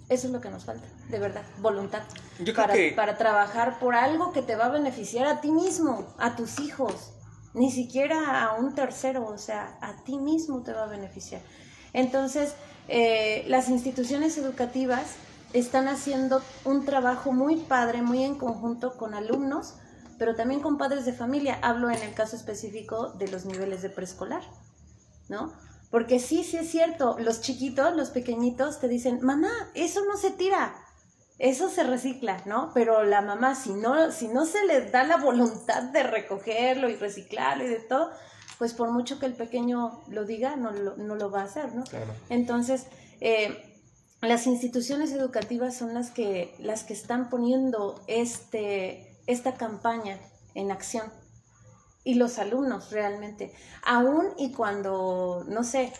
Eso es lo que nos falta, de verdad, voluntad. Yo creo para, que para trabajar por algo que te va a beneficiar a ti mismo, a tus hijos, ni siquiera a un tercero, o sea, a ti mismo te va a beneficiar. Entonces, eh, las instituciones educativas están haciendo un trabajo muy padre, muy en conjunto con alumnos, pero también con padres de familia. Hablo en el caso específico de los niveles de preescolar, ¿no? Porque sí, sí es cierto, los chiquitos, los pequeñitos te dicen, mamá, eso no se tira, eso se recicla, ¿no? Pero la mamá, si no, si no se le da la voluntad de recogerlo y reciclarlo y de todo, pues por mucho que el pequeño lo diga, no lo, no lo va a hacer, ¿no? Claro. Entonces, Eh, las instituciones educativas son las que, las que están poniendo este, esta campaña en acción. Y los alumnos realmente, aún y cuando, no sé,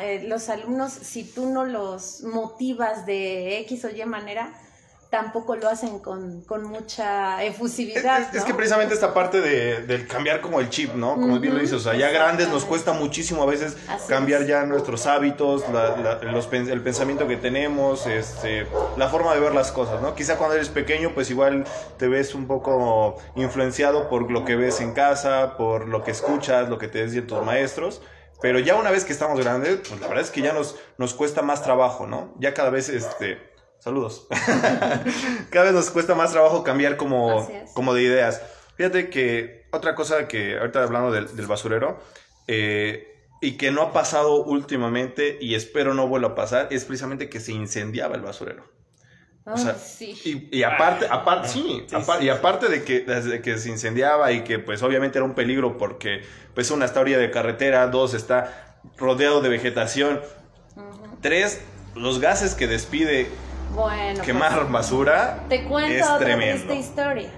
eh, los alumnos, si tú no los motivas de X o Y manera, tampoco lo hacen con, con mucha efusividad. Es, es, que precisamente esta parte de, del cambiar como el chip, ¿no? Como bien lo dices, o sea, ya grandes nos cuesta muchísimo a veces cambiar ya nuestros hábitos, la, los, el pensamiento que tenemos, este, la forma de ver las cosas, ¿no? Quizá cuando eres pequeño, pues igual te ves un poco influenciado por lo que ves en casa, por lo que escuchas, lo que te decían tus maestros. Pero ya una vez que estamos grandes, pues la verdad es que ya nos, nos cuesta más trabajo, ¿no? Ya cada vez, este, Saludos. Cada vez nos cuesta más trabajo cambiar como, como de ideas. Fíjate que otra cosa que ahorita hablando del, basurero eh, y que no ha pasado últimamente y espero no vuelva a pasar es precisamente que se incendiaba el basurero. o sea, sí. y, aparte, aparte, sí, y aparte de que, desde que se incendiaba y que pues obviamente era un peligro porque pues una está orilla de carretera, dos está rodeado de vegetación, tres, los gases que despide bueno, quemar pues, basura. Te cuento otra esta historia.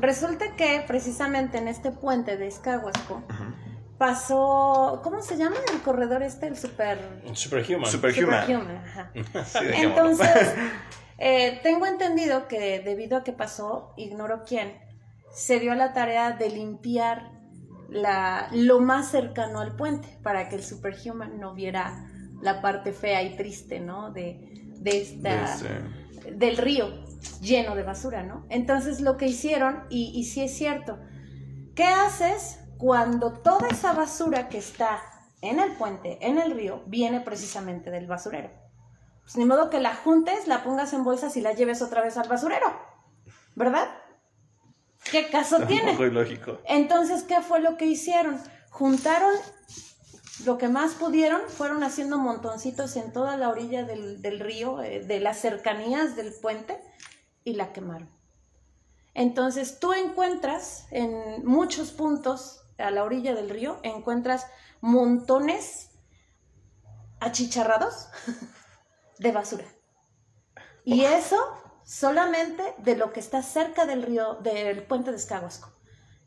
Resulta que precisamente en este puente de Escahuasco pasó, ¿cómo se llama el corredor este? El super... Superhuman. Superhuman. Entonces, eh, tengo entendido que debido a que pasó, ignoro quién, se dio la tarea de limpiar la, lo más cercano al puente para que el Superhuman no viera la parte fea y triste, ¿no? De, de esta, del río lleno de basura, ¿no? Entonces lo que hicieron, y, y sí es cierto, ¿qué haces cuando toda esa basura que está en el puente, en el río, viene precisamente del basurero? Pues ni modo que la juntes, la pongas en bolsas y la lleves otra vez al basurero, ¿verdad? ¿Qué caso tiene? lógico. Entonces, ¿qué fue lo que hicieron? Juntaron lo que más pudieron fueron haciendo montoncitos en toda la orilla del, río, eh, de las cercanías del puente, y la quemaron. Entonces tú encuentras en muchos puntos a la orilla del río, encuentras montones achicharrados de basura. Y eso solamente de lo que está cerca del río, del puente de Escahuasco.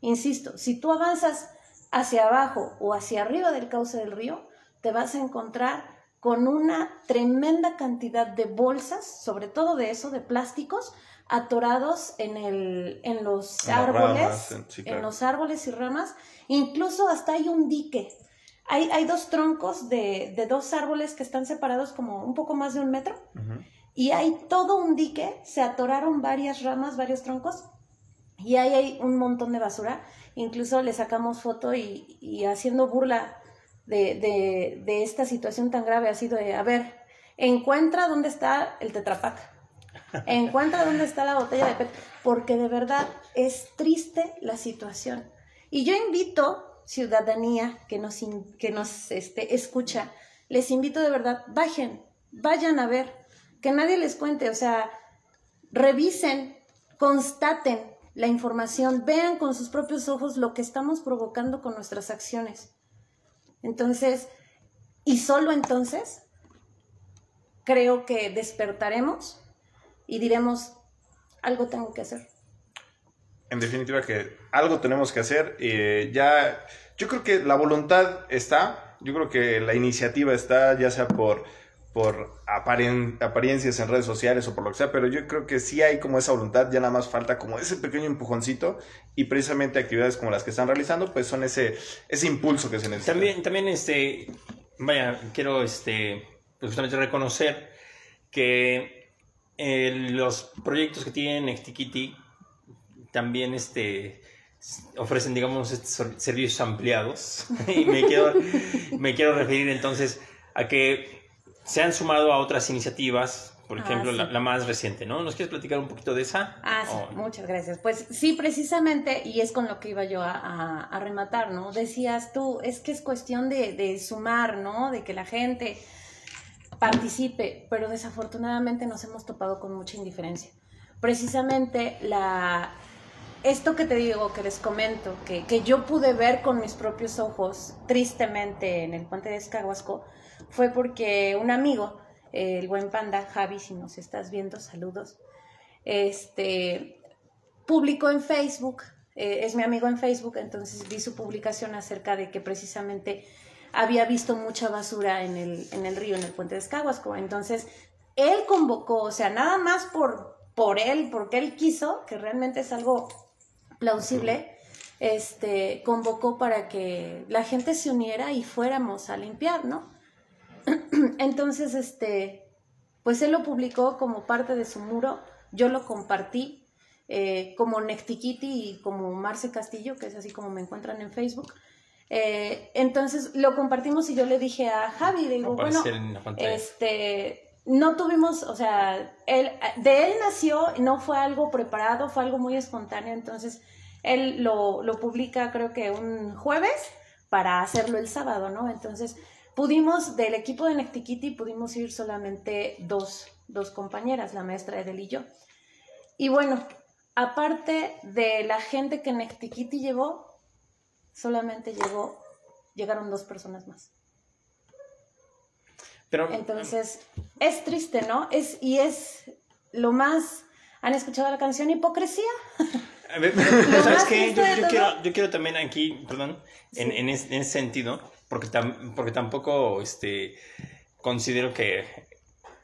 Insisto, si tú avanzas hacia abajo o hacia arriba del cauce del río, te vas a encontrar con una tremenda cantidad de bolsas, sobre todo de eso, de plásticos, atorados en, el, en los árboles, en, los árboles y ramas, incluso hasta hay un dique. Hay, hay dos troncos de, de, dos árboles que están separados como un poco más de un metro, y hay todo un dique, se atoraron varias ramas, varios troncos, y ahí hay un montón de basura incluso le sacamos foto y, haciendo burla de, esta situación tan grave ha sido de, a ver, encuentra dónde está el tetrapac, encuentra dónde está la botella de PET, porque de verdad es triste la situación. Y yo invito, ciudadanía que nos, que nos este, escucha, les invito de verdad, bajen, vayan a ver, que nadie les cuente, o sea, revisen, constaten, la información, vean con sus propios ojos lo que estamos provocando con nuestras acciones. Entonces, y solo entonces, creo que despertaremos y diremos, algo tengo que hacer. En definitiva que algo tenemos que hacer. Ya, yo creo que la voluntad está, yo creo que la iniciativa está, ya sea por por apariencias en redes sociales o por lo que sea, pero yo creo que sí hay como esa voluntad, ya nada más falta como ese pequeño empujoncito y precisamente actividades como las que están realizando, pues son ese, ese impulso que se necesita. También, también este, vaya, quiero este, pues justamente reconocer que eh, los proyectos que tienen Nextikiti también este, ofrecen, digamos, servicios ampliados y me quiero, me quiero referir entonces a que se han sumado a otras iniciativas, por ah, ejemplo, la, más reciente, ¿no? ¿Nos quieres platicar un poquito de esa? Ah, sí, muchas gracias. Pues sí, precisamente, y es con lo que iba yo a, rematar, ¿no? Decías tú, es que es cuestión de, de, sumar, ¿no? De que la gente participe, pero desafortunadamente nos hemos topado con mucha indiferencia. Precisamente la, esto que te digo, que les comento, que, que, yo pude ver con mis propios ojos, tristemente, en el puente de Escaguasco, fue porque un amigo el buen panda, Javi, si nos estás viendo, saludos. Este publicó en Facebook, eh, es mi amigo en Facebook, entonces vi su publicación acerca de que precisamente había visto mucha basura en el, en el río, en el puente de Escahuasco. Entonces, él convocó, o sea, nada más por, por él, porque él quiso, que realmente es algo plausible, este, convocó para que la gente se uniera y fuéramos a limpiar, ¿no? Entonces, este, pues él lo publicó como parte de su muro, yo lo compartí eh, como Nectiquiti y como Marce Castillo, que es así como me encuentran en Facebook. Eh, entonces lo compartimos y yo le dije a Javi, digo, bueno, este, no tuvimos, o sea, él, de él nació, no fue algo preparado, fue algo muy espontáneo, entonces él lo, lo publica creo que un jueves para hacerlo el sábado, ¿no? Entonces pudimos, del equipo de Nectiquiti, pudimos ir solamente dos, dos compañeras, la maestra Edel y yo. Y bueno, aparte de la gente que Nectiquiti llevó, solamente llegó, llegaron dos personas más. Pero, Entonces, es triste, ¿no? Es, y es lo más... ¿Han escuchado la canción Hipocresía? A ver, ¿sabes qué? Yo, quiero, yo, quiero, también aquí, perdón, en, en, ese, sentido, porque, porque tampoco este, considero que,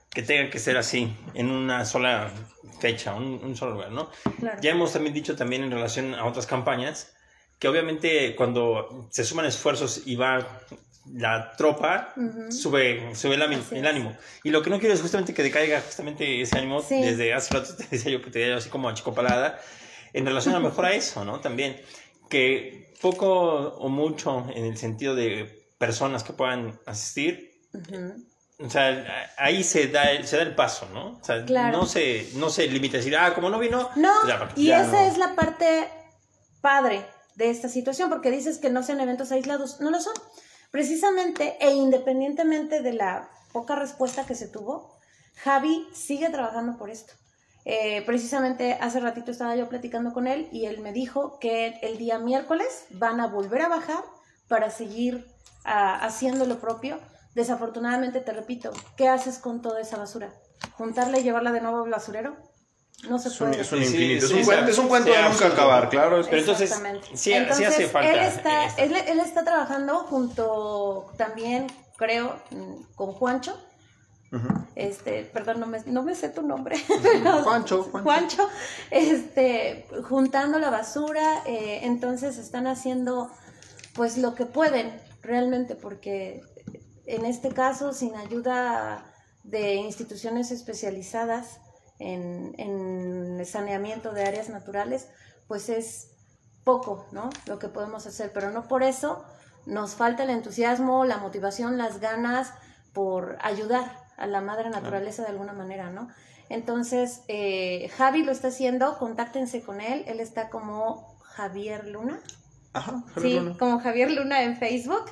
que tenga que ser así, en una sola fecha, un, un solo lugar, ¿no? Ya hemos también dicho también en relación a otras campañas, que obviamente cuando se suman esfuerzos y va la tropa, sube, sube el, ánimo. Y lo que no quiero es justamente que decaiga justamente ese ánimo. Desde hace rato te decía yo que te así como achicopalada, en relación a lo mejor a eso, ¿no? También, que poco o mucho en el sentido de personas que puedan asistir, O sea, ahí se da, se da el paso, ¿no? O sea, no, se, no se limita a decir, ah, como no vino. No, y esa es la parte padre de esta situación, porque dices que no sean eventos aislados, no lo son. Precisamente e independientemente de la poca respuesta que se tuvo, Javi sigue trabajando por esto. Eh, precisamente hace ratito estaba yo platicando con él y él me dijo que el día miércoles van a volver a bajar para seguir ah, haciendo lo propio. Desafortunadamente, te repito, ¿qué haces con toda esa basura? ¿Juntarla y llevarla de nuevo al basurero? No se puede. Es un, infinito. es, un cuento, es un cuento de nunca acabar, claro. Pero entonces, sí, hace falta. Él está, él, está trabajando junto también, creo, con Juancho. Este, perdón, no me, no me sé tu nombre. Juancho, Juancho. este, juntando la basura. Eh, entonces están haciendo, pues, lo que pueden realmente, porque en este caso, sin ayuda de instituciones especializadas, en, en saneamiento de áreas naturales, pues es poco, ¿no? Lo que podemos hacer, pero no por eso nos falta el entusiasmo, la motivación, las ganas por ayudar a la madre naturaleza de alguna manera, ¿no? Entonces, eh, Javi lo está haciendo, contáctense con él, él está como Javier Luna. Ajá, sí, como Javier Luna en Facebook.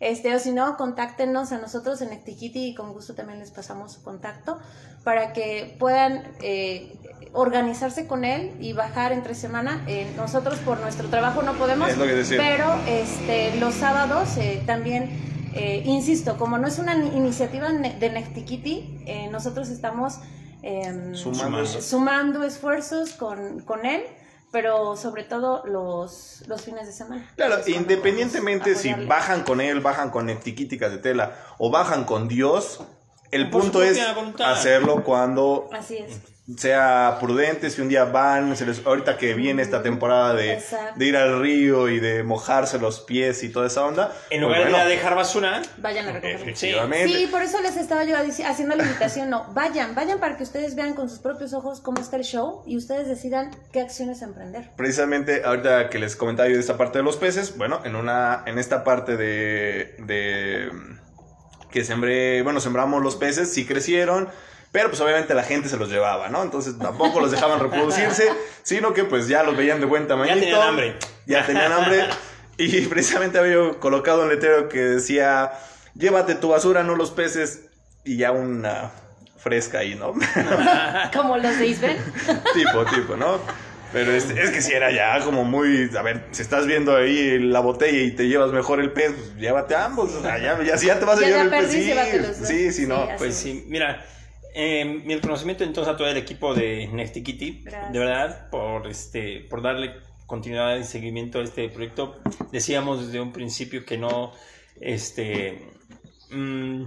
Este, o si no, contáctenos a nosotros en Ectiquiti y con gusto también les pasamos su contacto para que puedan eh, organizarse con él y bajar entre semana. Eh, nosotros por nuestro trabajo no podemos, pero este, los sábados eh, también, insisto, como no es una iniciativa de Nectiquiti, nosotros estamos em, sumando. esfuerzos con, con él pero sobre todo los, los fines de semana. Claro, independientemente si bajan con él, bajan con etiquíticas de tela o bajan con Dios, el punto es hacerlo cuando Así es sea prudente si un día van, se les, ahorita que viene esta temporada de, de, ir al río y de mojarse los pies y toda esa onda. En lugar pues de dejar basura, vayan a recoger. Sí. por eso les estaba yo haciendo la invitación, no, vayan, vayan para que ustedes vean con sus propios ojos cómo está el show y ustedes decidan qué acciones emprender. Precisamente ahorita que les comentaba yo de esta parte de los peces, bueno, en una, en esta parte de, de que sembré, bueno, sembramos los peces, sí crecieron pero pues obviamente la gente se los llevaba, ¿no? Entonces tampoco los dejaban reproducirse, sino que pues ya los veían de buen tamaño. Ya tenían hambre. Ya tenían hambre. Y precisamente había colocado un letrero que decía, llévate tu basura, no los peces. Y ya una fresca ahí, ¿no? Como los de Isben. tipo, tipo, ¿no? Pero es, es que si era ya como muy. A ver, si estás viendo ahí la botella y te llevas mejor el pez, pues llévate ambos. O sea, ya, ya, si ya te vas a llevar el pez, sí. Sí, sí, no. Sí, Pues es. sí, mira, eh, mi reconocimiento entonces a todo el equipo de Nexty Kitty, Gracias. de verdad, por, este, por darle continuidad y seguimiento a este proyecto. Decíamos desde un principio que no, este, mm,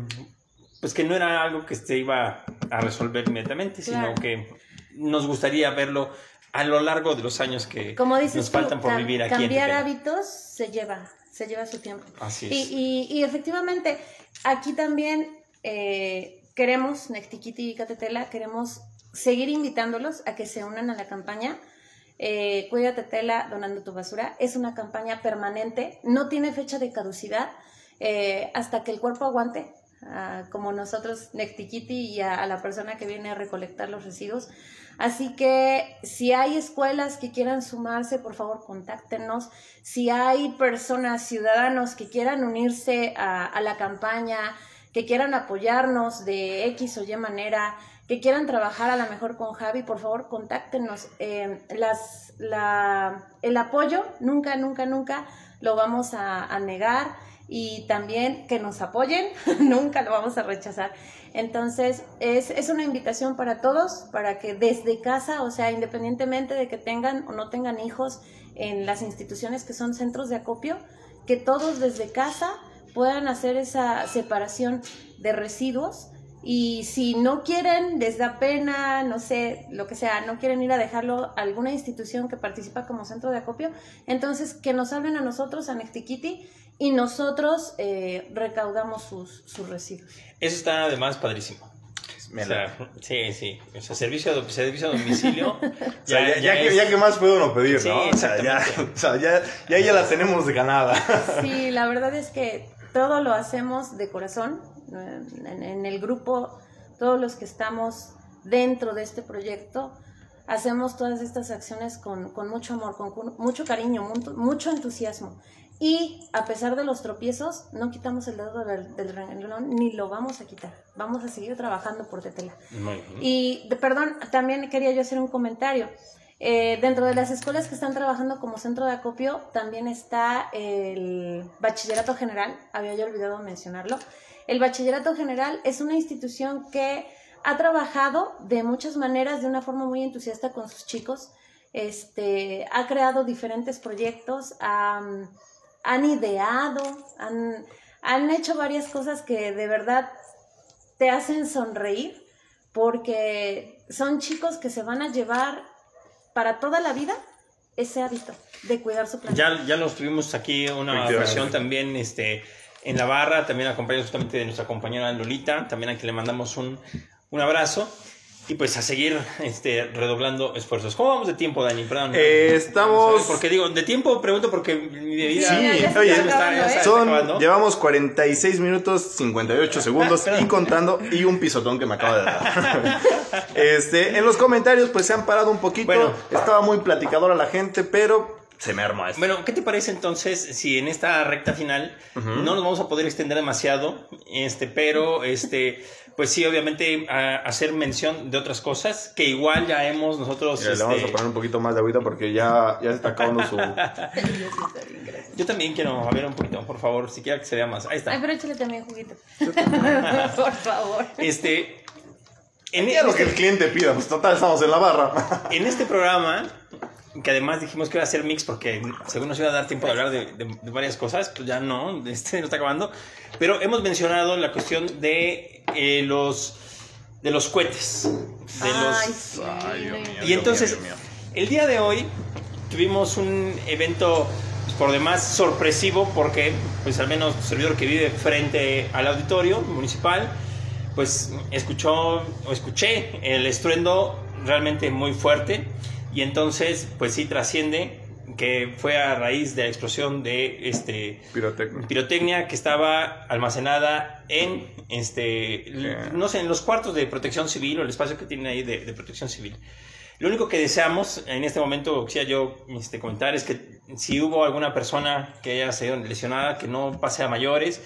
pues que no era algo que se iba a resolver inmediatamente, Claro. sino que nos gustaría verlo a lo largo de los años que Como dices nos faltan por vivir aquí. cambiar hábitos se lleva, se lleva su tiempo. Así Y, es. y, y efectivamente, aquí también eh, queremos, Nextiquiti y Catetela, queremos seguir invitándolos a que se unan a la campaña. Eh, Cuídate Tela donando tu basura. Es una campaña permanente, no tiene fecha de caducidad eh, hasta que el cuerpo aguante, ah, como nosotros, Nextiquiti, y a, a la persona que viene a recolectar los residuos. Así que si hay escuelas que quieran sumarse, por favor, contáctenos. Si hay personas, ciudadanos que quieran unirse a, a la campaña, que quieran apoyarnos de X o Y manera, que quieran trabajar a lo mejor con Javi, por favor, contáctenos. Eh, las, la, el apoyo nunca, nunca, nunca lo vamos a, a negar y también que nos apoyen, nunca lo vamos a rechazar. Entonces, es, es una invitación para todos, para que desde casa, o sea, independientemente de que tengan o no tengan hijos en las instituciones que son centros de acopio, que todos desde casa puedan hacer esa separación de residuos y si no quieren, les da pena, no sé, lo que sea, no quieren ir a dejarlo a alguna institución que participa como centro de acopio, entonces que nos hablen a nosotros, a Nextiquiti, y nosotros eh, recaudamos sus, sus residuos. Eso está además padrísimo. O sea, sí, sí. O sea, servicio a, servicio a domicilio. O sea, ya, ya que, ya que más puede uno pedir, Sí, ¿no? O sea, ya, o sea, ya, ya, ya la tenemos de ganada. Sí, la verdad es que todo lo hacemos de corazón. eh, En, en el grupo, todos los que estamos dentro de este proyecto, hacemos todas estas acciones con, con mucho amor, con, cu- mucho cariño, mucho, mucho entusiasmo. Y a pesar de los tropiezos, no quitamos el dedo del, del renglón ni lo vamos a quitar. Vamos a seguir trabajando por Tetela. Muy bien. Y, de- perdón, también quería yo hacer un comentario. Eh, dentro de las escuelas que están trabajando como centro de acopio, también está el Bachillerato General, había yo olvidado mencionarlo. El Bachillerato General es una institución que ha trabajado de muchas maneras, de una forma muy entusiasta con sus chicos. Este, ha creado diferentes proyectos, han- han ideado, han, han hecho varias cosas que de verdad te hacen sonreír porque son chicos que se van a llevar para toda la vida ese hábito de cuidar su planeta. Ya, ya los tuvimos aquí una ocasión también este, en la barra, también acompañados justamente de nuestra compañera Lolita, también a quien le mandamos un, un abrazo. Y pues a seguir este, redoblando esfuerzos. ¿Cómo vamos de tiempo, Dani? Perdón. Eh, estamos- Porque digo, de tiempo pregunto porque mi bebida Sí, ya está oye, está- ya se ¿eh? está Son, acabando. llevamos 46 minutos 58 segundos y contando y un pisotón que me acaba de dar. este, en los comentarios pues se han parado un poquito. Bueno. Estaba muy platicadora la gente, pero se me armó esto. Bueno, ¿qué te parece entonces si en esta recta final no nos vamos a poder extender demasiado, este, pero este, pues sí, obviamente a- hacer mención de otras cosas que igual ya hemos nosotros. Mira, le vamos a este, poner un poquito más de agüita porque ya, ya se está acabando su... Yo también quiero a ver un poquito, por favor, si quiera que se vea más. Ahí Ay, está. pero échale también juguito. Por favor. Este, en, en lo que el este, cliente pida, pues total estamos en la barra. en este programa, que además dijimos que iba a ser mix porque según nos iba a dar tiempo de hablar de, de- de varias cosas, pues ya no, este no está acabando. Pero hemos mencionado la cuestión de eh, los de los cohetes, de los Ay, sí. Ay, Dios mío. Y entonces, Dios mío. el día de hoy tuvimos un evento pues, por demás sorpresivo porque, pues al menos el servidor que vive frente al auditorio municipal, pues escuchó o escuché el estruendo realmente muy fuerte y entonces, pues sí trasciende que fue a raíz de la explosión de este Pirotecnia. pirotecnia que estaba almacenada en este no sé en los cuartos de protección civil o el espacio que tienen ahí de, de protección civil lo único que deseamos en este momento quisiera yo este, comentar es que si hubo alguna persona que haya sido lesionada que no pase a mayores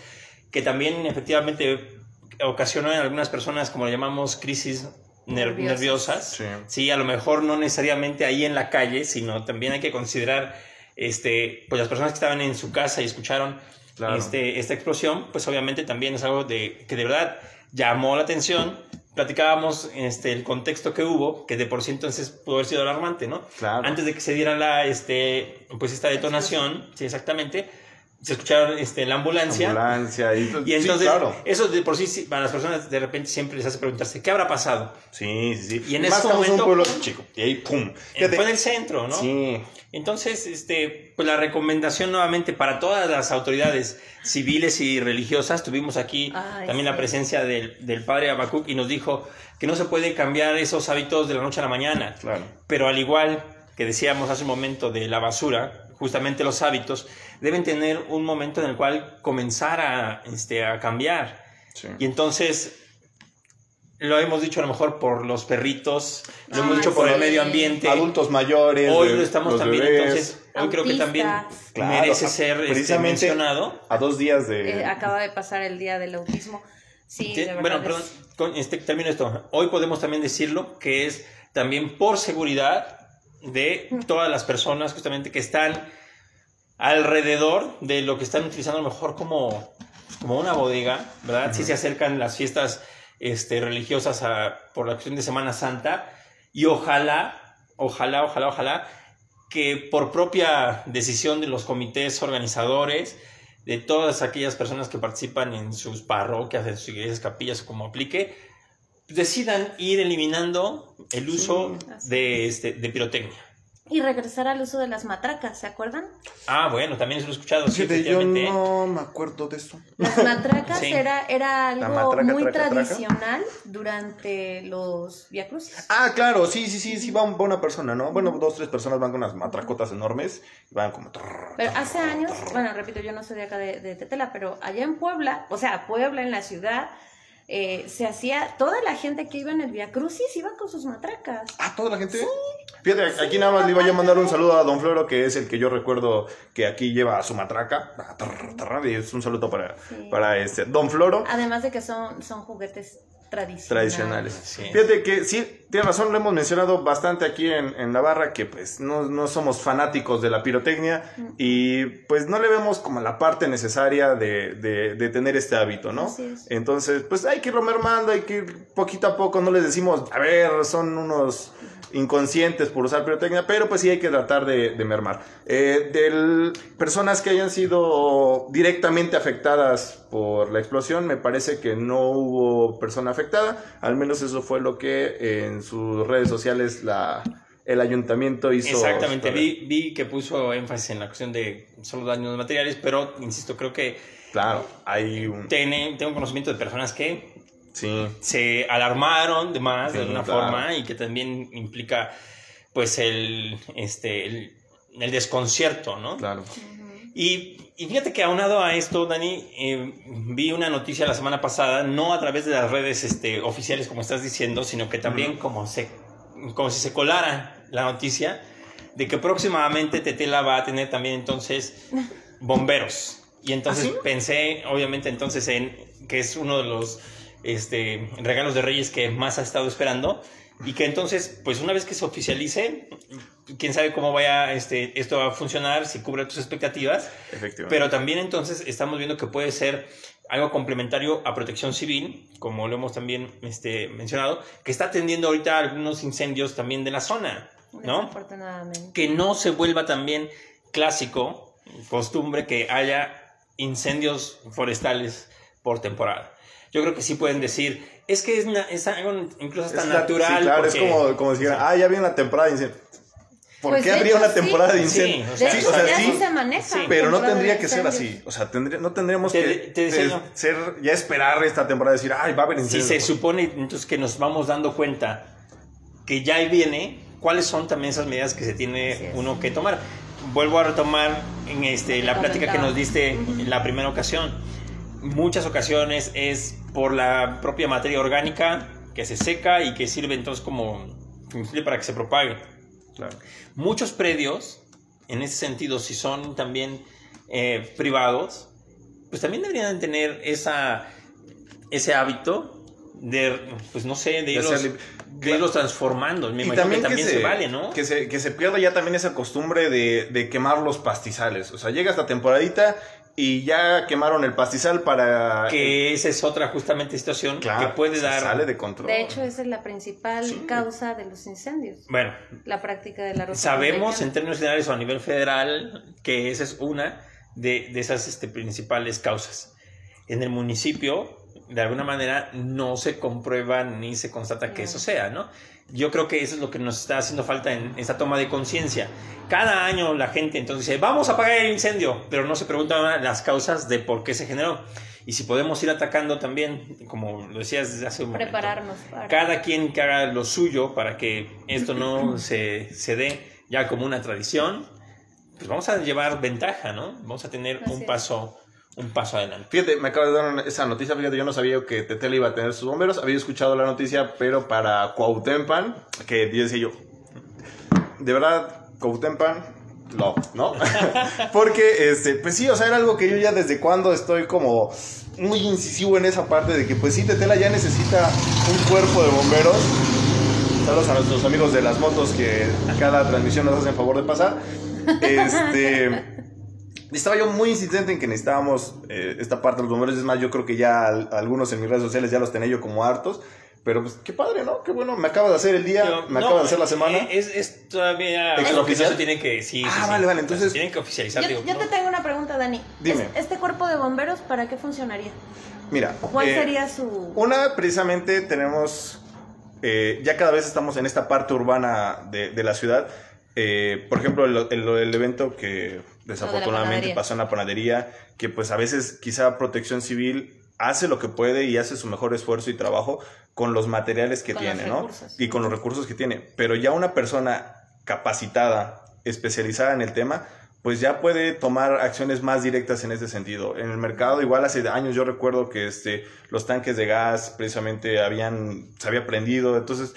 que también efectivamente ocasionó en algunas personas como le llamamos crisis ner- Nerviosas. nerviosas. Sí. Sí, a lo mejor no necesariamente ahí en la calle, sino también hay que considerar, este, pues las personas que estaban en su casa y escucharon Claro. este, esta explosión, pues obviamente también es algo de, que de verdad llamó la atención. Platicábamos este, el contexto que hubo, que de por sí entonces pudo haber sido alarmante, ¿no? Claro. Antes de que se diera la, este, pues esta detonación, sí, exactamente, se escucharon este, la ambulancia. Ambulancia y, Y entonces, sí, claro. eso de por sí, sí, para las personas de repente siempre les hace preguntarse, ¿qué habrá pasado? Sí, sí, sí. Y en ese en un momento- pueblo chico. Y ahí, pum. Fue en el centro, ¿no? Sí. Entonces, este, pues la recomendación nuevamente para todas las autoridades civiles y religiosas, tuvimos aquí Ay, también la presencia del, del padre Abacuc y nos dijo que no se puede cambiar esos hábitos de la noche a la mañana. Claro. Pero al igual que decíamos hace un momento de la basura, justamente los hábitos deben tener un momento en el cual comenzar a, este, a cambiar. Sí. Y entonces, lo hemos dicho a lo mejor por los perritos, lo hemos Ay, dicho por sí. el medio ambiente. Adultos mayores. Hoy lo estamos también, bebés. entonces, hoy creo que también. Claro, merece ser este, precisamente- mencionado. A dos días de. Eh, acaba de pasar el día del autismo. Sí, Sí, de verdad. bueno, es- perdón, con este, termino esto. Hoy podemos también decirlo que es también por seguridad de todas las personas justamente que están alrededor de lo que están utilizando a lo mejor como, como una bodega, ¿verdad? Si se acercan las fiestas este, religiosas a- por la cuestión de Semana Santa y ojalá, ojalá, ojalá, ojalá que por propia decisión de los comités organizadores, de todas aquellas personas que participan en sus parroquias, en sus iglesias, capillas, como aplique, decidan ir eliminando el uso de, este, de pirotecnia. Y regresar al uso de las matracas, ¿se acuerdan? Ah, bueno, también eso lo he escuchado. sí, Fíjate, yo no me acuerdo de esto. Las matracas Sí. era, era algo matraca, muy traca, traca. tradicional durante los viacrucis. Ah, claro, sí, sí, sí, sí, va, va una persona, ¿no? Bueno, dos, tres personas van con unas matracotas enormes y van como... Pero hace años, bueno, repito, yo no soy de acá de, de Tetela, pero allá en Puebla, o sea, Puebla, en la ciudad, eh, se hacía, toda la gente que iba en el Via Crucis iba con sus matracas. Ah, toda la gente. Fíjate, aquí nada más le iba yo a mandar un saludo a Don Floro, que es el que yo recuerdo que aquí lleva su matraca. Ah, Y es un saludo para, Sí. para este Don Floro. Además de que son, son juguetes tradicionales. tradicionales. Sí. Fíjate que sí, tiene razón, lo hemos mencionado bastante aquí en, en la barra, que pues no, no somos fanáticos de la pirotecnia y pues no le vemos como la parte necesaria de, de- de tener este hábito, ¿no? Así es. Entonces, pues hay que irlo mermando, hay que ir poquito a poco, no les decimos, a ver, son unos inconscientes por usar pirotecnia, pero pues sí hay que tratar de, de mermar. Eh, del, personas que hayan sido directamente afectadas por la explosión, me parece que no hubo persona afectada, al menos eso fue lo que en sus redes sociales la, el ayuntamiento hizo. Exactamente, vi, vi que puso énfasis en la cuestión de solo daños materiales, pero insisto, creo que Claro, hay un... tiene, tengo conocimiento de personas que Sí, se alarmaron de más de alguna claro. forma y que también implica pues el, este, el, el desconcierto, ¿no? claro. Y, y fíjate que aunado a esto, Dani, eh, vi una noticia la semana pasada, no a través de las redes este, oficiales como estás diciendo, sino que también como, se, como si se colara la noticia de que próximamente Tetela va a tener también entonces bomberos. Y entonces ¿Ah, pensé, obviamente, entonces en que es uno de los este, regalos de Reyes que más ha estado esperando. Y que entonces, pues una vez que se oficialice, quién sabe cómo vaya este, esto a funcionar, si cubre tus expectativas. Efectivamente. Pero también entonces estamos viendo que puede ser algo complementario a protección civil, como lo hemos también este, mencionado, que está atendiendo ahorita algunos incendios también de la zona, ¿no? Desafortunadamente. Que no se vuelva también clásico, costumbre, que haya incendios forestales por temporada. Yo creo que sí pueden decir, es que es, algo incluso hasta Es la- natural. sí, claro, porque- es como, como si ah, ya viene la temporada de incendio. ¿Por Pues, qué habría hecho, una sí. temporada de Sí, o De sea, hecho, o sea, ya sí, sí se maneja. sí, pero no tendría que ser incendios. así. O sea, tendría- no tendríamos Te- que te decía ser, ya esperar esta temporada y decir, ay, va a haber Si incendio. se supone entonces que nos vamos dando cuenta que ya ahí viene, ¿cuáles son también esas medidas que se tiene uno que tomar? Vuelvo a retomar en este, la plática que nos diste en la primera ocasión. Muchas ocasiones es por la propia materia orgánica que se seca y que sirve entonces como combustible para que se propague. Claro. Muchos predios, en ese sentido, si son también eh, privados, pues también deberían tener esa, ese hábito de, pues no sé, de irlos... de irlos transformando. Me y imagino también, que también que se, vale, ¿no? Que se, que se pierda ya también esa costumbre de, de quemar los pastizales. O sea, llega esta temporadita y ya quemaron el pastizal para... Que esa es otra justamente situación Claro, que puede se dar... Sale de control. De hecho, esa es la principal Sí. causa de los incendios. Bueno, La práctica de la ropa sabemos en términos generales o a nivel federal que esa es una de, de esas este, principales causas. En el municipio, de alguna manera, no se comprueba ni se constata que eso sea, ¿no? Yo creo que eso es lo que nos está haciendo falta en esta toma de conciencia. Cada año la gente entonces dice, vamos a apagar el incendio, pero no se preguntan las causas de por qué se generó. Y si podemos ir atacando también, como lo decías desde hace un momento, Prepararnos para... cada quien que haga lo suyo para que esto no se, se dé ya como una tradición, pues vamos a llevar ventaja, ¿no? Vamos a tener Así un paso, un paso adelante. Fíjate, me acaba de dar una- esa noticia, fíjate, yo no sabía que Tetela iba a tener sus bomberos, había escuchado la noticia, pero para Cuautempan, que decía yo, de verdad, Cuautempan, no, ¿no? Porque, este, pues sí, o sea, era algo que yo ya desde cuando estoy como muy incisivo en esa parte de que, pues sí, Tetela ya necesita un cuerpo de bomberos. Saludos a nuestros amigos de las motos que cada transmisión nos hacen favor de pasar. Este... Estaba yo muy insistente en que necesitábamos eh, esta parte de los bomberos. Es más, yo creo que ya al- algunos en mis redes sociales ya los tenía yo como hartos. Pero pues qué padre, ¿no? Qué bueno. Me acaba de hacer el día, Yo- me no, acaba de hacer la semana. eh, Es, es todavía ¿Extraoficial? algo que no se tiene que... Sí, Ah, sí, sí. vale, vale, entonces- Tienen que oficializar. Yo, digo, yo ¿no? te tengo una pregunta, Dani. Dime. ¿Es- ¿Este cuerpo de bomberos para qué funcionaría? Mira. ¿Cuál eh, sería su...? Una, precisamente tenemos, eh, ya cada vez estamos en esta parte urbana de, de la ciudad. Eh, por ejemplo, el, el- el evento que desafortunadamente pasó en la panadería, que pues a veces quizá Protección Civil hace lo que puede y hace su mejor esfuerzo y trabajo con los materiales que Con tiene, ¿no? recursos. Y con los recursos que tiene. Pero ya una persona capacitada, especializada en el tema, pues ya puede tomar acciones más directas en ese sentido. En el mercado, igual hace años yo recuerdo que este, los tanques de gas precisamente habían, se había prendido, entonces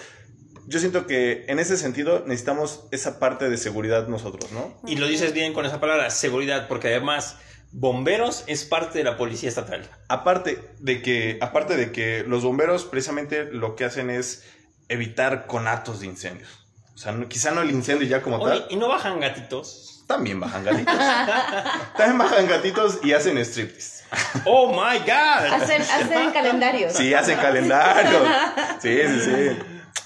yo siento que en ese sentido necesitamos esa parte de seguridad nosotros, ¿no? Y lo dices bien con esa palabra, seguridad, porque además bomberos es parte de la policía estatal. Aparte de que, aparte de que los bomberos precisamente lo que hacen es evitar conatos de incendios. O sea, no- quizá no el incendio ya como Oye, tal. ¿y no bajan gatitos? También bajan gatitos. También bajan gatitos y hacen striptease. ¡Oh, my God! Hacen, hacen calendarios. Sí, hacen calendarios. Sí, sí, sí.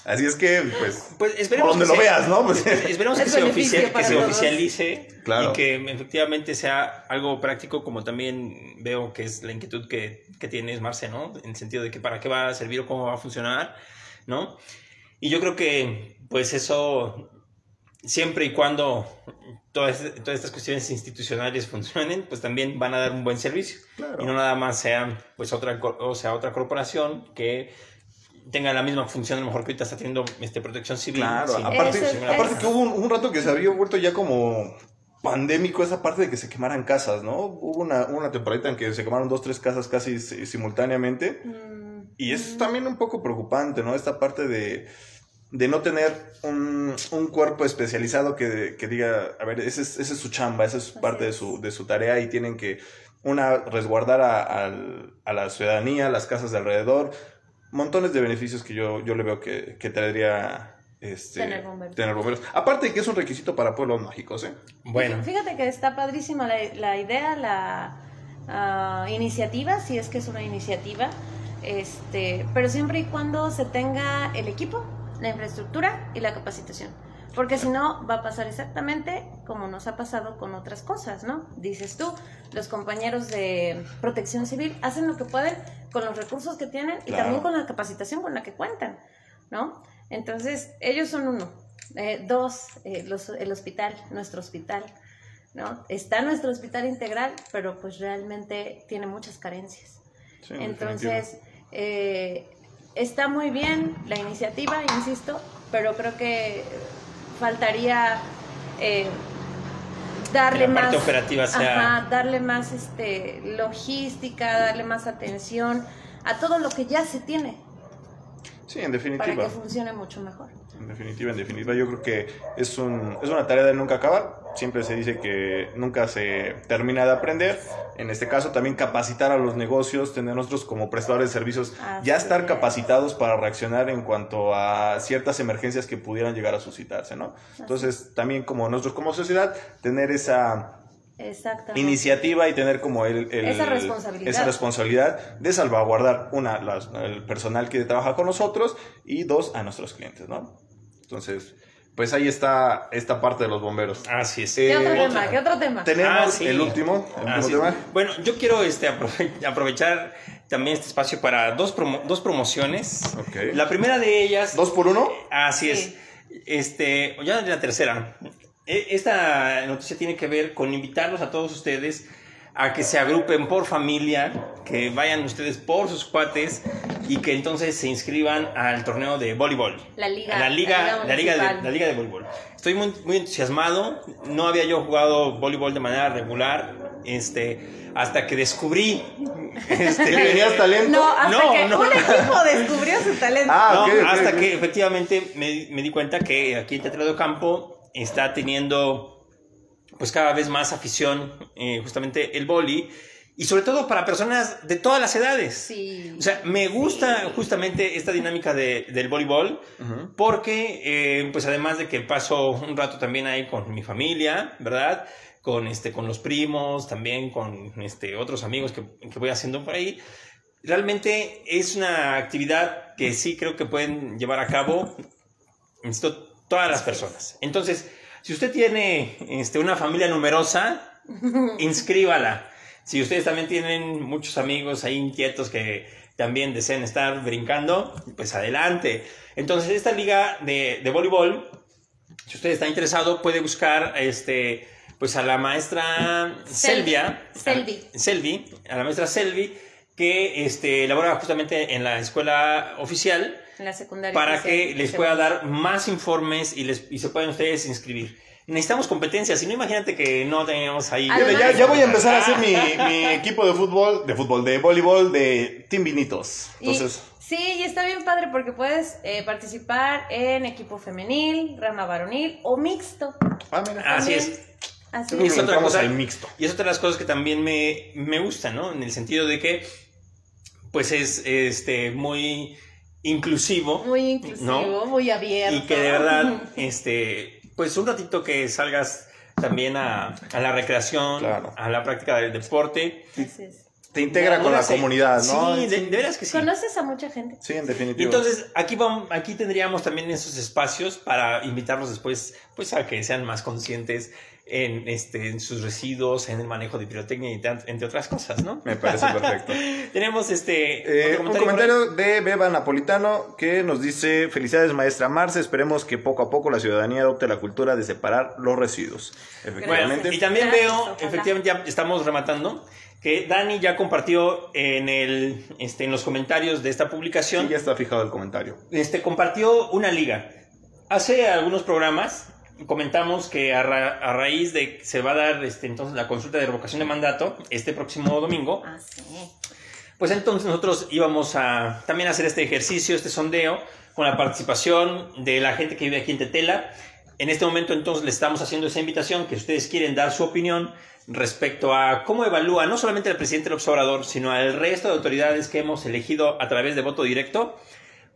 Así es que, pues, Pues esperemos por donde que lo sea- veas, ¿no? Pues, Esperemos que se, beneficio oficia- que se oficialice Claro. y que efectivamente sea algo práctico, como también veo que es la inquietud que, que tienes, Marce, ¿no? En el sentido de que para qué va a servir o cómo va a funcionar, ¿no? Y yo creo que, pues eso, siempre y cuando todas, todas estas cuestiones institucionales funcionen, pues también van a dar un buen servicio. Claro. Y no nada más sean, pues, otra, o sea, otra corporación que tenga la misma función, a lo mejor que ahorita está teniendo este, protección civil. Claro, sin- aparte, Eso es- aparte que hubo un, un rato que se había vuelto ya como pandémico esa parte de que se quemaran casas, ¿no? Hubo una, una temporada en que se quemaron dos, tres casas casi si- simultáneamente. Mm, Y eso es también un poco preocupante, ¿no? Esta parte de, de no tener un, un cuerpo especializado que, que diga, a ver, esa es, esa es su chamba, esa es Así parte de su, de su tarea y tienen que, una, resguardar a, al- a la ciudadanía, las casas de alrededor, montones de beneficios que yo, yo le veo que, que traería este, Tener bomberos. tener bomberos. Aparte de que es un requisito para pueblos mágicos, ¿eh? Bueno, Fíjate que está padrísima la, la idea, la ah, iniciativa, si es que es una iniciativa, este, pero siempre y cuando se tenga el equipo, la infraestructura y la capacitación. Porque si no, va a pasar exactamente como nos ha pasado con otras cosas, ¿no? Dices tú, los compañeros de protección civil hacen lo que pueden con los recursos que tienen y Claro. también con la capacitación con la que cuentan, ¿no? Entonces, ellos son uno. Eh, dos, eh, los- el hospital, nuestro hospital, ¿no? Está nuestro hospital integral, pero pues realmente tiene muchas carencias. Sí, Entonces, eh, está muy bien la iniciativa, insisto, pero creo que faltaría eh, darle más parte operativa sea- Ajá, darle más este logística, darle más atención a todo lo que ya se tiene. Sí, en para que definitiva. funcione mucho mejor. En definitiva, en definitiva, yo creo que es, un, es una tarea de nunca acabar. Siempre se dice que nunca se termina de aprender. En este caso, también capacitar a los negocios, tener nosotros como prestadores de servicios, ya estar es. capacitados para reaccionar en cuanto a ciertas emergencias que pudieran llegar a suscitarse, ¿no? Entonces, también como nosotros como sociedad, tener esa Exactamente. iniciativa y tener como el, el- Esa responsabilidad. esa responsabilidad de salvaguardar, una, las- el personal que trabaja con nosotros y dos, a nuestros clientes, ¿no? Entonces, pues ahí está esta parte de los bomberos. Así es. ¿Qué otro Eh, tema? ¿Qué otro tema? Tenemos Ah, sí. el último, el Ah, último sí. tema. Bueno, yo quiero este, aprove- aprovechar también este espacio para dos, promo- dos promociones. Ok. La primera de ellas... ¿Dos por uno? Así Sí. es. Este, ya la tercera. E- Esta noticia tiene que ver con invitarlos a todos ustedes a que se agrupen por familia, que vayan ustedes por sus cuates y que entonces se inscriban al torneo de voleibol. La liga- La liga, la la liga de, municipal. la liga de voleibol. Estoy muy, muy entusiasmado. No había yo jugado voleibol de manera regular. Este, hasta que descubrí este, ¿Que tenías talento? No, hasta No, que no. un equipo descubrió su talento. Ah, No, hasta que efectivamente me, me di cuenta que aquí en Teatro de Campo está teniendo pues cada vez más afición eh, justamente el boli y sobre todo para personas de todas las edades. Sí. O sea, me gusta justamente esta dinámica de- del voleibol porque, eh, pues además de que paso un rato también ahí con mi familia, ¿verdad? Con, este, con los primos, también con este, otros amigos que, que voy haciendo por ahí. Realmente es una actividad que sí creo que pueden llevar a cabo insisto, todas las personas. Entonces, si usted tiene este, una familia numerosa, inscríbala. Si ustedes también tienen muchos amigos ahí inquietos que también deseen estar brincando, pues adelante. Entonces, esta liga de, de voleibol, si usted está interesado, puede buscar este, pues a la maestra Sel- Selvia. Selvi. Selvi, a la maestra Selvi, que este, labora justamente en la escuela oficial En la secundaria. para que les se pueda dar más informes y, les, y se puedan ustedes inscribir. Necesitamos competencias, si no imagínate que no tenemos ahí... Además- ya, ya voy a empezar a hacer mi, mi equipo de fútbol, de fútbol, de voleibol, de Team Vinitos. Y- Entonces, sí, y está bien padre porque puedes eh, participar en equipo femenil, rama varonil o mixto. ah, mira. Así también. es. Así Y es. es otra cosa- al mixto. Y es otra de las cosas que también me, me gusta, ¿no? En el sentido de que, pues es este, muy inclusivo. Muy inclusivo, ¿no? muy abierto. Y que de verdad, este, pues un ratito que salgas también a, a la recreación, Claro. a la práctica del deporte. Te integra con la comunidad, ¿no? Sí, de, de veras que sí. Conoces a mucha gente. Sí, en definitiva. entonces aquí vamos, aquí tendríamos también esos espacios para invitarlos después, pues a que sean más conscientes en, este, en sus residuos, en el manejo de pirotecnia y entre otras cosas, ¿no? Me parece perfecto. Tenemos este Eh, otro un comentario de Beba Napolitano que nos dice, felicidades maestra Marce, esperemos que poco a poco la ciudadanía adopte la cultura de separar los residuos. Bueno, Efectivamente. y también Gracias, veo, ojalá. efectivamente ya estamos rematando, que Dani ya compartió en, el, este, en los comentarios de esta Sí, publicación, ya está fijado el comentario. este, compartió una liga. Hace algunos programas comentamos que a, ra- a raíz de que se va a dar este, entonces la consulta de revocación de mandato este próximo domingo, Ah, sí. pues entonces nosotros íbamos a también hacer este ejercicio, este sondeo, con la participación de la gente que vive aquí en Tetela. En este momento entonces le estamos haciendo esa invitación que ustedes quieren dar su opinión respecto a cómo evalúa no solamente el presidente López Obrador, sino al resto de autoridades que hemos elegido a través de voto directo,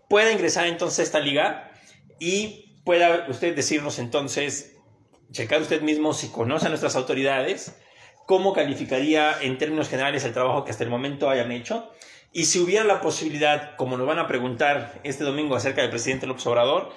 pueda ingresar entonces a esta liga y pueda usted decirnos entonces, checar usted mismo si conoce a nuestras autoridades, cómo calificaría en términos generales el trabajo que hasta el momento hayan hecho. Y si hubiera la posibilidad, como nos van a preguntar este domingo acerca del presidente López Obrador,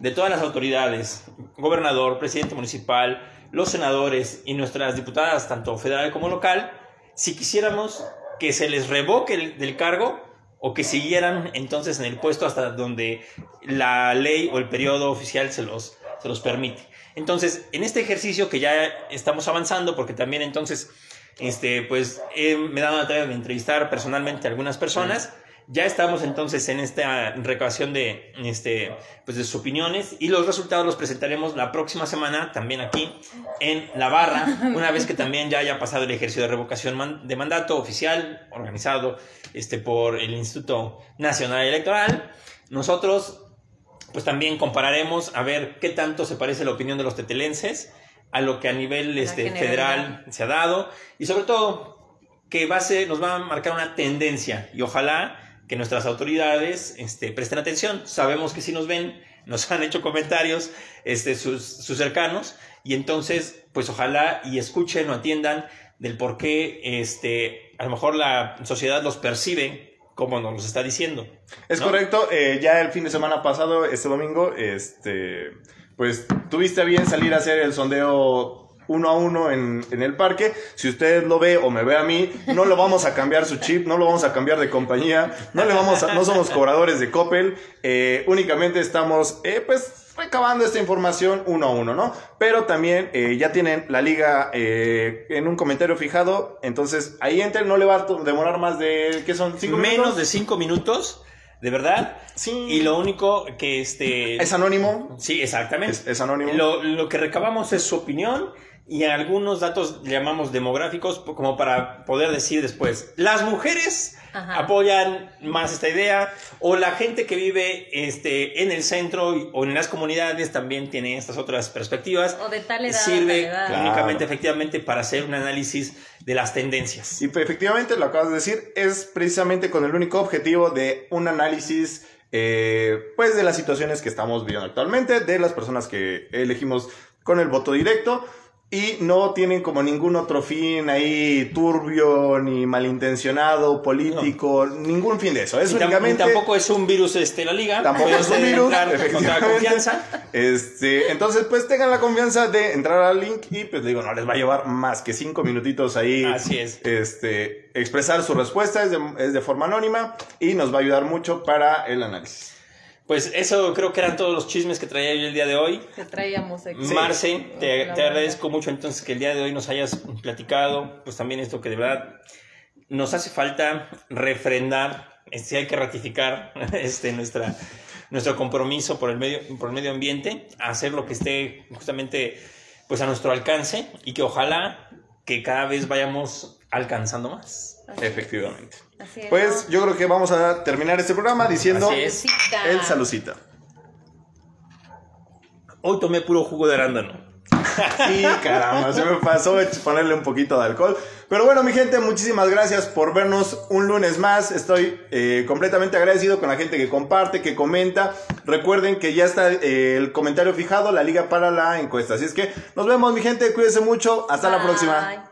de todas las autoridades, gobernador, presidente municipal, los senadores y nuestras diputadas, tanto federal como local, si quisiéramos que se les revoque el- del cargo o que siguieran entonces en el puesto hasta donde la ley o el periodo oficial se los, se los permite. Entonces, en este ejercicio que ya estamos avanzando, porque también entonces, este, pues he- me he dado la tarea de entrevistar personalmente a algunas personas, ya estamos entonces en esta recabación de, este, pues de sus opiniones y los resultados los presentaremos la próxima semana también aquí en la barra, una vez que también ya haya pasado el ejercicio de revocación de mandato oficial organizado este, por el Instituto Nacional Electoral. Nosotros, pues también compararemos a ver qué tanto se parece la opinión de los tetelenses a lo que a nivel este, federal se ha dado y sobre todo que va a ser- nos va a marcar una tendencia y ojalá que nuestras autoridades este, presten atención. Sabemos que si nos ven, nos han hecho comentarios este, sus, sus cercanos y entonces pues ojalá y escuchen o atiendan del por qué este, a lo mejor la sociedad los percibe como nos los está diciendo. Es ¿no? correcto, eh, ya el fin de semana pasado, este domingo, este, pues tuviste a bien salir a hacer el sondeo uno a uno en, en el parque. Si usted lo ve o me ve a mí, no lo vamos a cambiar su chip, no lo vamos a cambiar de compañía, no le vamos a- no somos cobradores de Coppel, eh, únicamente estamos, eh, pues, recabando esta información uno a uno, ¿no? Pero también eh, ya tienen la liga eh, en un comentario fijado, entonces ahí entren, no le va a demorar más de, ¿qué son? ¿Cinco Menos minutos? de cinco minutos, de verdad. Sí. Y lo único que este... Es anónimo. Sí, exactamente. Es- es anónimo. Lo, lo que recabamos es su opinión y algunos datos llamamos demográficos como para poder decir después, las mujeres Ajá. apoyan más esta idea o la gente que vive este, en el centro y- o en las comunidades también tiene estas otras perspectivas. O de tal edad Sirve tal edad. Claro. únicamente, efectivamente, para hacer un análisis de las tendencias. Y pues, efectivamente, lo acabas de decir, es precisamente con el único objetivo de un análisis, eh, pues, de las situaciones que estamos viviendo actualmente, de las personas que elegimos con el voto directo. Y no tienen como ningún otro fin ahí turbio, ni malintencionado, político, ningún fin de eso. Es Y únicamente... tampoco es un virus este, la liga. Tampoco es un virus, efectivamente. confianza. Este, entonces, pues tengan la confianza de entrar al link y pues digo, no les va a llevar más que cinco minutitos ahí. Así es. Este, expresar su respuesta, es de, es de forma anónima y nos va a ayudar mucho para el análisis. Pues eso creo que eran todos los chismes que traía yo el día de hoy. Que traíamos aquí. Marce, te, te agradezco mucho entonces que el día de hoy nos hayas platicado, pues también esto que de verdad nos hace falta refrendar, si hay que ratificar este, nuestra, nuestro compromiso por el, medio, por el medio ambiente, hacer lo que esté justamente pues a nuestro alcance y que ojalá que cada vez vayamos alcanzando más. Efectivamente. Así es, Pues ¿no? yo creo que vamos a terminar este programa diciendo Así es. Salucita. el salucita. Hoy tomé puro jugo de arándano. Sí, caramba, se me pasó ponerle un poquito de alcohol. Pero bueno, mi gente, muchísimas gracias por vernos un lunes más. Estoy eh, completamente agradecido con la gente que comparte, que comenta. Recuerden que ya está eh, el comentario fijado, la liga para la encuesta. Así es que nos vemos, mi gente. Cuídense mucho. Hasta la Bye. próxima.